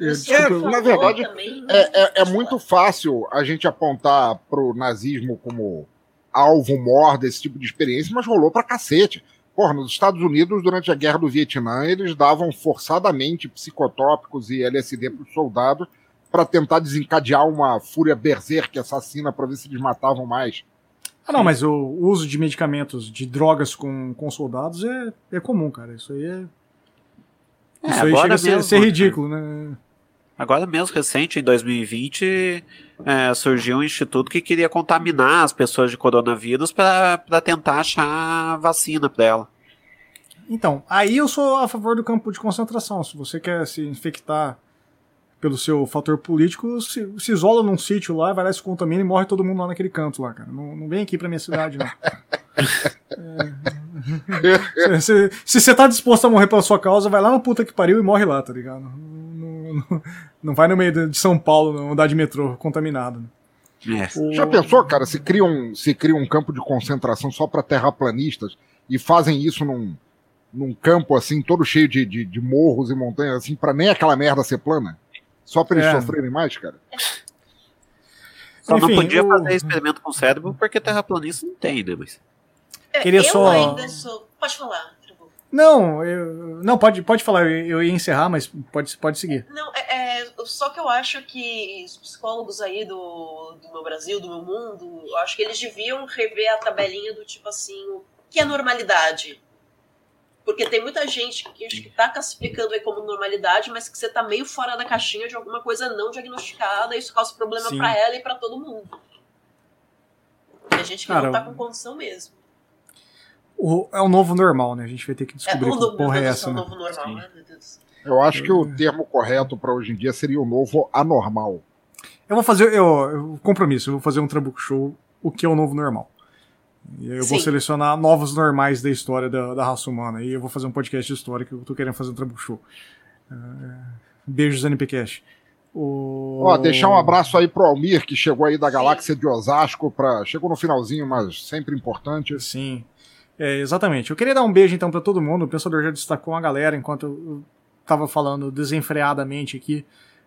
É, na verdade, é, é, é, muito fácil a gente apontar pro nazismo como alvo mor desse tipo de experiência, mas rolou pra cacete. Porra, nos Estados Unidos, durante a guerra do Vietnã, eles davam forçadamente psicotrópicos e LSD para os soldados para tentar desencadear uma fúria berserk assassina para ver se eles matavam mais. Ah, não, mas o uso de medicamentos, de drogas com, com soldados é, é comum, cara. Isso aí é. É, Isso aí agora chega a ser, ser né? ridículo, né? Agora mesmo, recente, em 2020, é, surgiu um instituto que queria contaminar as pessoas de coronavírus para tentar achar vacina para ela. Então, aí eu sou a favor do campo de concentração. Se você quer se infectar pelo seu fator político, se, se isola num sítio lá, vai lá, se contamina e morre todo mundo lá naquele canto lá, cara. Não, não vem aqui pra minha cidade, não. É. se, se você tá disposto a morrer pela sua causa, vai lá no puta que pariu e morre lá, tá ligado? Não, não, não vai no meio de São Paulo, não andar de metrô contaminado. É. O- Já pensou, cara, se cria um, se cria um campo de concentração só para terraplanistas e fazem isso num, num campo assim, todo cheio de, de, de morros e montanhas, assim, para nem aquela merda ser plana? Só pra eles É. sofrerem mais, cara? Só não Enfim, podia o- fazer experimento com o cérebro porque terraplanista não tem, né? Mas... É, Queria eu só- ainda sou. Pode falar. Não, eu, não pode, pode falar, eu, ia encerrar, mas pode, pode seguir. Não, é, é, só que eu acho que os psicólogos aí do, do meu Brasil, do meu mundo, eu acho que eles deviam rever a tabelinha do tipo assim, o que é normalidade? Porque tem muita gente que acho que tá classificando aí como normalidade, mas que você tá meio fora da caixinha de alguma coisa não diagnosticada, e isso causa problema pra ela e pra todo mundo. Tem gente que Cara, não tá eu- com condição mesmo. O- é o novo normal, né? A gente vai ter que É, descobrir o que porra é essa, céu, né? novo normal, né, meu Deus. Eu acho que o termo correto para hoje em dia seria o novo anormal. Eu vou fazer, eu, eu- compromisso, eu vou fazer um Trabuco Show, o que é o novo normal. E aí eu vou Sim. selecionar novos normais da história da, da raça humana. E eu vou fazer um podcast de história que eu tô querendo fazer um Trabuco Show. É, beijos, NPcast. O... Ó, deixar um abraço aí pro Almir, que chegou aí da galáxia de Osasco, pra... chegou no finalzinho, mas sempre importante. Sim. É, exatamente. Eu queria dar um beijo então pra todo mundo. O pensador já destacou a galera enquanto eu, eu tava falando desenfreadamente aqui.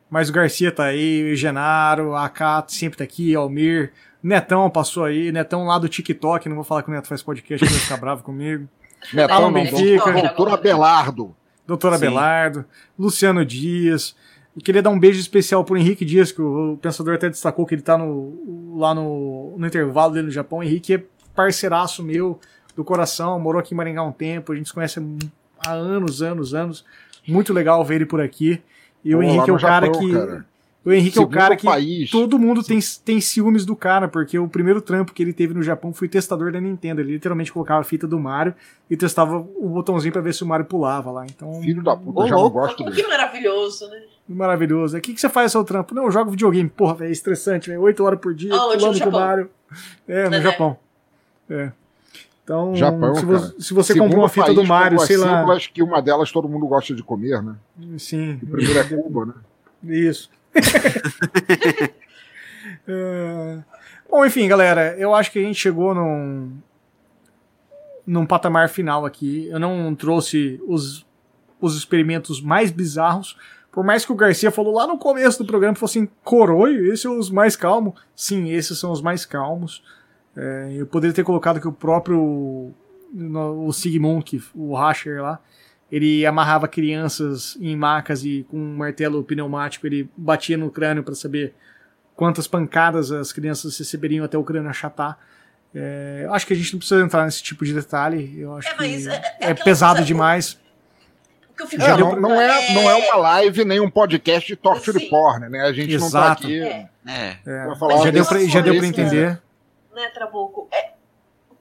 Mas o Garcia tá aí, o Genaro, a Kat sempre tá aqui, Almir, Netão passou aí, Netão lá do TikTok, não vou falar que o Neto faz podcast, ele vai ficar bravo comigo. Netão, Alan Benfica. doutor Abelardo. Doutor. Abelardo, Luciano Dias. Eu queria dar um beijo especial pro Henrique Dias, que o, o pensador até destacou que ele tá no, lá no, no intervalo dele no Japão. O Henrique é parceiraço meu do coração, morou aqui em Maringá há um tempo, a gente se conhece há anos, anos, anos. Muito legal ver ele por aqui. E o Pô, Henrique é o cara Japão, que. cara. O Henrique é o Segundo cara que país. todo mundo tem, tem ciúmes do cara, porque o primeiro trampo que ele teve no Japão foi testador da Nintendo. Ele literalmente colocava a fita do Mario e testava o botãozinho pra ver se o Mario pulava lá. Então, Filho da puta, Ô, já não gosto dele. Que maravilhoso, né? maravilhoso. O que, que você faz seu trampo? Não, eu jogo videogame. Porra, velho, é estressante, velho. Oito horas por dia, onde? pulando com o? Mario. É, no É. Japão. É. Então, Japão, se, cara. vo- se você comprou uma fita do Mario, sei lá. siglas que uma delas todo mundo gosta de comer, né? Sim. O primeiro é Cuba, né? Isso. É, Bom, enfim, galera, eu acho que a gente chegou num, num patamar final aqui. Eu não trouxe os, os experimentos mais bizarros. Por mais que o Garcia falou lá no começo do programa, falou assim, coroio, esses são os mais calmos. Sim, esses são os mais calmos. É, eu poderia ter colocado que o próprio no- o Sigmund, que, o Rasher lá, ele amarrava crianças em macas e com um martelo pneumático ele batia no crânio para saber quantas pancadas as crianças receberiam até o crânio achatar. É, eu acho que a gente não precisa entrar nesse tipo de detalhe. Eu acho É, que é- é é, pesado coisa- demais. O que eu É, não, pra- não é, não é uma live nem um podcast de torture Sim. porn, né? A gente não Exato. tá aqui É. É. É, pra falar já deu pra, já deu pra desse- entender. Né, Trabuco? É,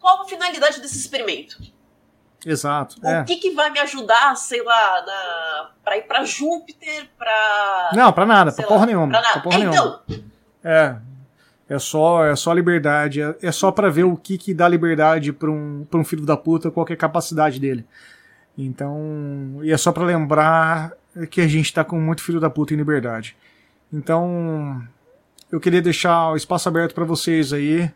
qual a finalidade desse experimento? Exato. O É. que, que vai me ajudar, sei lá, na, pra ir pra Júpiter, pra. Não, pra nada, pra porra lá, nenhuma. Pra nada. Pra porra É, nenhuma. então, É. É só, é só liberdade. É, é só pra ver o que, que dá liberdade pra um, pra um filho da puta, qual que é a capacidade dele. Então. E é só pra lembrar que a gente tá com muito filho da puta em liberdade. Então. Eu queria deixar o espaço aberto pra vocês aí.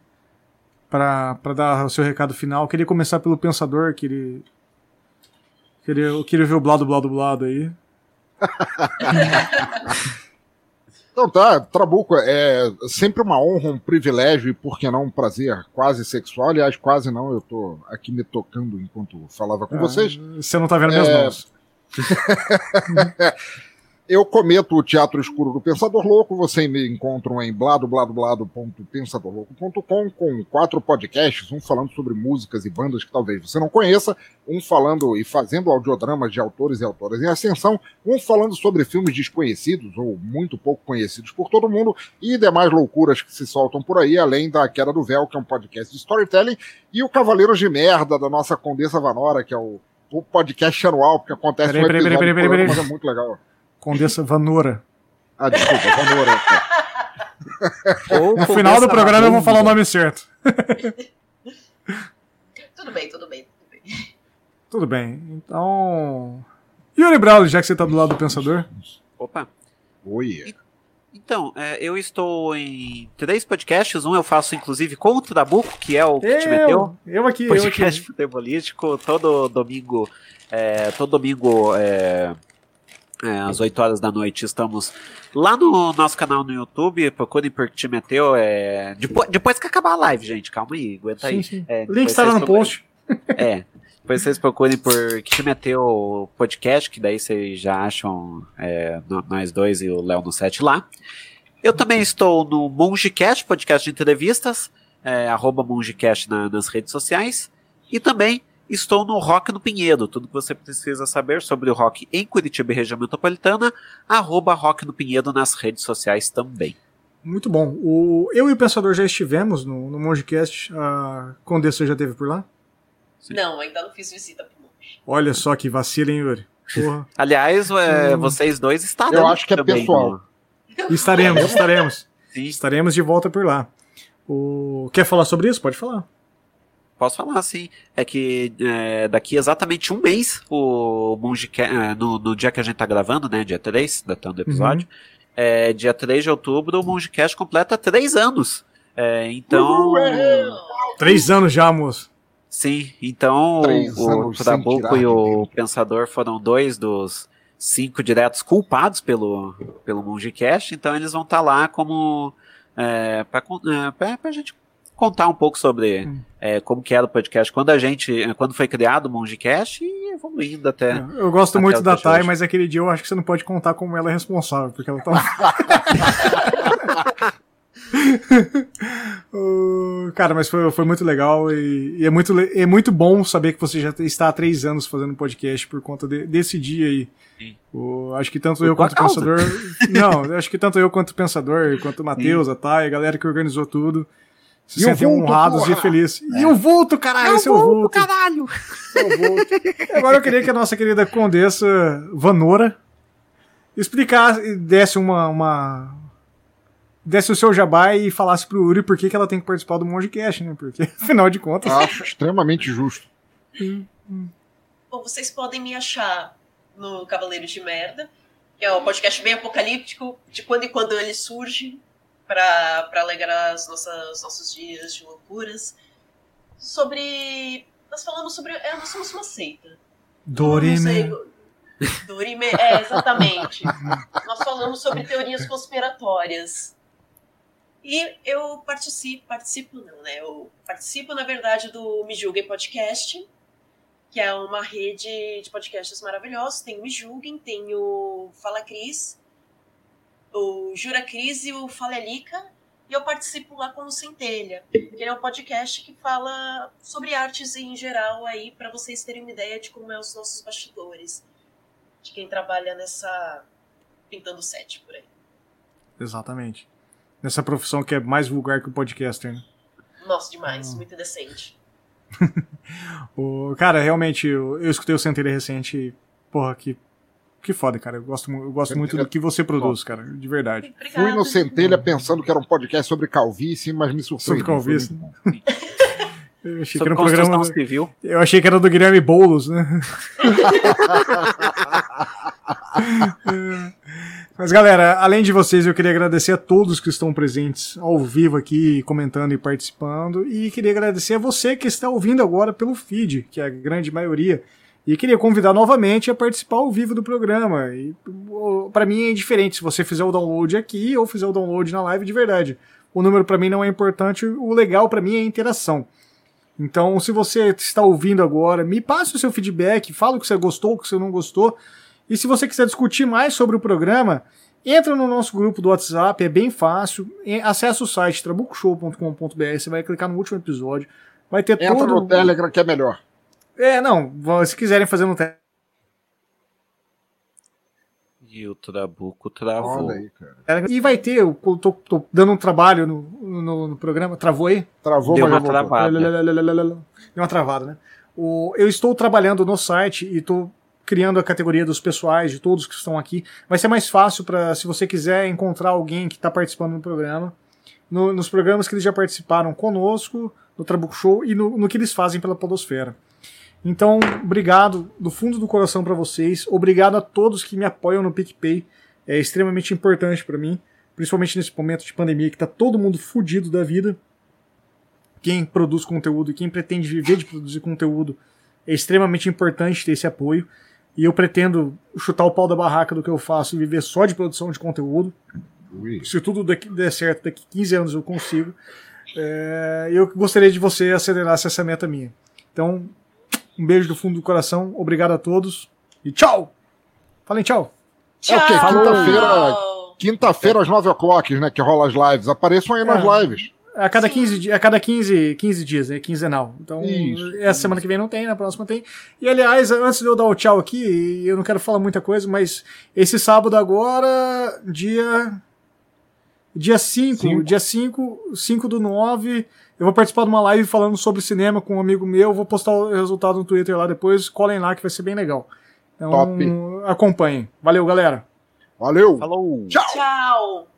Pra dar o seu recado final. Eu queria começar pelo pensador, que ele. Queria, eu queria ver o blado, blado, blado aí. Então tá, Trabuco, é sempre uma honra, um privilégio e, por que não, um prazer quase sexual. Aliás, quase não, eu tô aqui me tocando enquanto falava com Ah, vocês. Você não tá vendo minhas É, mãos. Eu cometo o Teatro Escuro do Pensador Louco. Você me encontra em bladobladoblado.pensadorlouco.com com quatro podcasts, um falando sobre músicas e bandas que talvez você não conheça, um falando e fazendo audiodramas de autores e autoras em ascensão, um falando sobre filmes desconhecidos ou muito pouco conhecidos por todo mundo e demais loucuras que se soltam por aí, além da Queda do Véu, que é um podcast de storytelling, e o Cavaleiros de Merda da nossa Condessa Vanora, que é o, podcast anual, porque acontece peraí, um episódio peraí, peraí, peraí, mas é muito legal. Condessa Vanora. Ah, desculpa, Vanora. no final do programa eu vou falar o nome certo. tudo bem, tudo bem, tudo bem. Tudo bem. Então. Yuri Braulio, já que você está do lado do pensador. Opa. Oi. Então, é, eu estou em três podcasts. Um eu faço, inclusive, com o Trabuco, que é o que eu, te meteu. Eu aqui, podcast eu aqui. futebolístico. Todo domingo. É, todo domingo. É, é, às 8 horas da noite. Estamos lá no nosso canal no YouTube. Procurem por Te Meteu. É... Depois, depois que acabar a live, gente. Calma aí, aguenta aí. Sim, sim. É, Link está no post. É. Depois vocês procurem por Que Te Meteu podcast, que daí vocês já acham é, nós dois e o Léo no set lá. Eu também estou no Mongecast, podcast de entrevistas, é, arroba Mongecast na, nas redes sociais. E também Estou no Rock no Pinheiro, tudo que você precisa saber sobre o rock em Curitiba e região metropolitana, arroba Rock no Pinheiro nas redes sociais também. Muito bom. O, eu e o Pensador já estivemos no, no Mongecast. A Condessa já teve por lá? Sim. Não, ainda não fiz visita pro Monge. Olha só que vacila, hein, Yuri? Porra. Aliás, é, hum. vocês dois estarão. Eu acho que é pessoal. No... Estaremos, estaremos. Sim. Estaremos de volta por lá. O... Quer falar sobre isso? Pode falar. Posso falar, sim. É que é, daqui exatamente um mês, o Mongecast, é, no, no, dia que a gente tá gravando, né, dia 3, datando o episódio, uhum. é, dia 3 de outubro, o Mongecast completa 3 anos. É, então... Uhum. Três anos já, moço. Sim, então o Trabuco e o Pensador foram dois dos cinco diretos culpados pelo, pelo Mongecast, então eles vão estar tá lá como... É, para é, a gente contar um pouco sobre hum. é, como que era o podcast quando a gente, é, quando foi criado o Mongecast e evoluindo até. Eu gosto muito da Thay, mas aquele dia eu acho que você não pode contar como ela é responsável, porque ela tá. uh, cara, mas foi, foi muito legal e, e, é, muito, é muito bom saber que você já está há três anos fazendo podcast por conta de, desse dia aí. Uh, acho que tanto por eu quanto o Pensador. Não, acho que tanto eu quanto o Pensador, quanto o Matheus, a Thay, a galera que organizou tudo se e sentem honrados porra. e felizes. É. E o vulto, caralho, é esse é o vulto. caralho. É o vulto. Agora eu queria que a nossa querida condessa Vanora explicasse, desse uma, uma desse o seu jabá e falasse pro Uri por que, que ela tem que participar do Mongecast, né? Porque, afinal de contas... Acho extremamente justo. Bom, vocês podem me achar no Cavaleiros de Merda, que é um podcast bem apocalíptico, de quando em quando ele surge, para alegrar as nossas nossos dias de loucuras. Sobre. Nós falamos sobre. É, nós somos uma seita. Dorime. Dorime, é, exatamente. nós falamos sobre teorias conspiratórias. E eu participo, participo não, né? Eu participo, na verdade, do Me Julguem Podcast, que é uma rede de podcasts maravilhosos. Tem o Me Julguem, tem o Fala Cris, o Jura Crise e o Falelica, e eu participo lá com o Centelha, que é um podcast que fala sobre artes em geral aí, para vocês terem uma ideia de como é os nossos bastidores, de quem trabalha nessa pintando set por aí. Exatamente. Nessa profissão que é mais vulgar que o podcaster, né? Nossa, demais, hum. muito decente. o, cara, realmente, eu, eu escutei o Centelha recente, porra, que que foda, cara. Eu gosto, eu gosto muito do que você produz, cara, de verdade. Obrigada. Fui no Centelha pensando que era um podcast sobre calvície, mas me surpreendeu. Sobre calvície. Eu achei sobre que era um programa. Civil. Eu achei que era do Guilherme Boulos, né? Mas galera, além de vocês, eu queria agradecer a todos que estão presentes ao vivo aqui, comentando e participando. E queria agradecer a você que está ouvindo agora pelo feed, que é a grande maioria. E queria convidar novamente a participar ao vivo do programa. E para mim é indiferente se você fizer o download aqui ou fizer o download na live de verdade. O número para mim não é importante, o legal para mim é a interação. Então, se você está ouvindo agora, me passe o seu feedback, fala o que você gostou, o que você não gostou. E se você quiser discutir mais sobre o programa, entra no nosso grupo do WhatsApp, é bem fácil. Acesse o site trabucoshow.com.br, você vai clicar no último episódio. Vai ter entra todo... no Telegram que é melhor. É, não, se quiserem fazer no Telegram. E o Trabuco travou. Aí, e vai ter, eu tô, tô dando um trabalho no, no, no, programa. Travou aí? Travou, Deu mas uma travada. Deu uma travada, né? O, eu estou trabalhando no site e estou criando a categoria dos pessoais, de todos que estão aqui. Vai ser mais fácil para, se você quiser encontrar alguém que está participando no programa, no, nos programas que eles já participaram conosco, no Trabuco Show e no, no que eles fazem pela Podosfera. Então, obrigado do fundo do coração para vocês. Obrigado a todos que me apoiam no PicPay. É extremamente importante para mim, principalmente nesse momento de pandemia que tá todo mundo fudido da vida. Quem produz conteúdo e quem pretende viver de produzir conteúdo é extremamente importante ter esse apoio. E eu pretendo chutar o pau da barraca do que eu faço e viver só de produção de conteúdo. Ui. Se tudo der certo, daqui 15 anos eu consigo. É, eu gostaria de você acelerasse essa meta minha. Então, um beijo do fundo do coração. Obrigado a todos. E tchau! Falem tchau. Tchau. É o quê? Quinta-feira, quinta-feira às 9 o'clock, né? Que rola as lives. Apareçam aí nas É. lives. A cada 15, di- a cada 15, 15 dias, é quinzenal. Então, Isso, essa semana que vem não tem, na próxima tem. E aliás, antes de eu dar o tchau aqui, eu não quero falar muita coisa, mas esse sábado agora, dia. Dia 5, Cinco. dia 5, 5 do 9, eu vou participar de uma live falando sobre cinema com um amigo meu. Vou postar o resultado no Twitter lá depois. Colhem lá que vai ser bem legal. Então, Top. acompanhem. Valeu, galera. Valeu! Falou! Tchau! Tchau.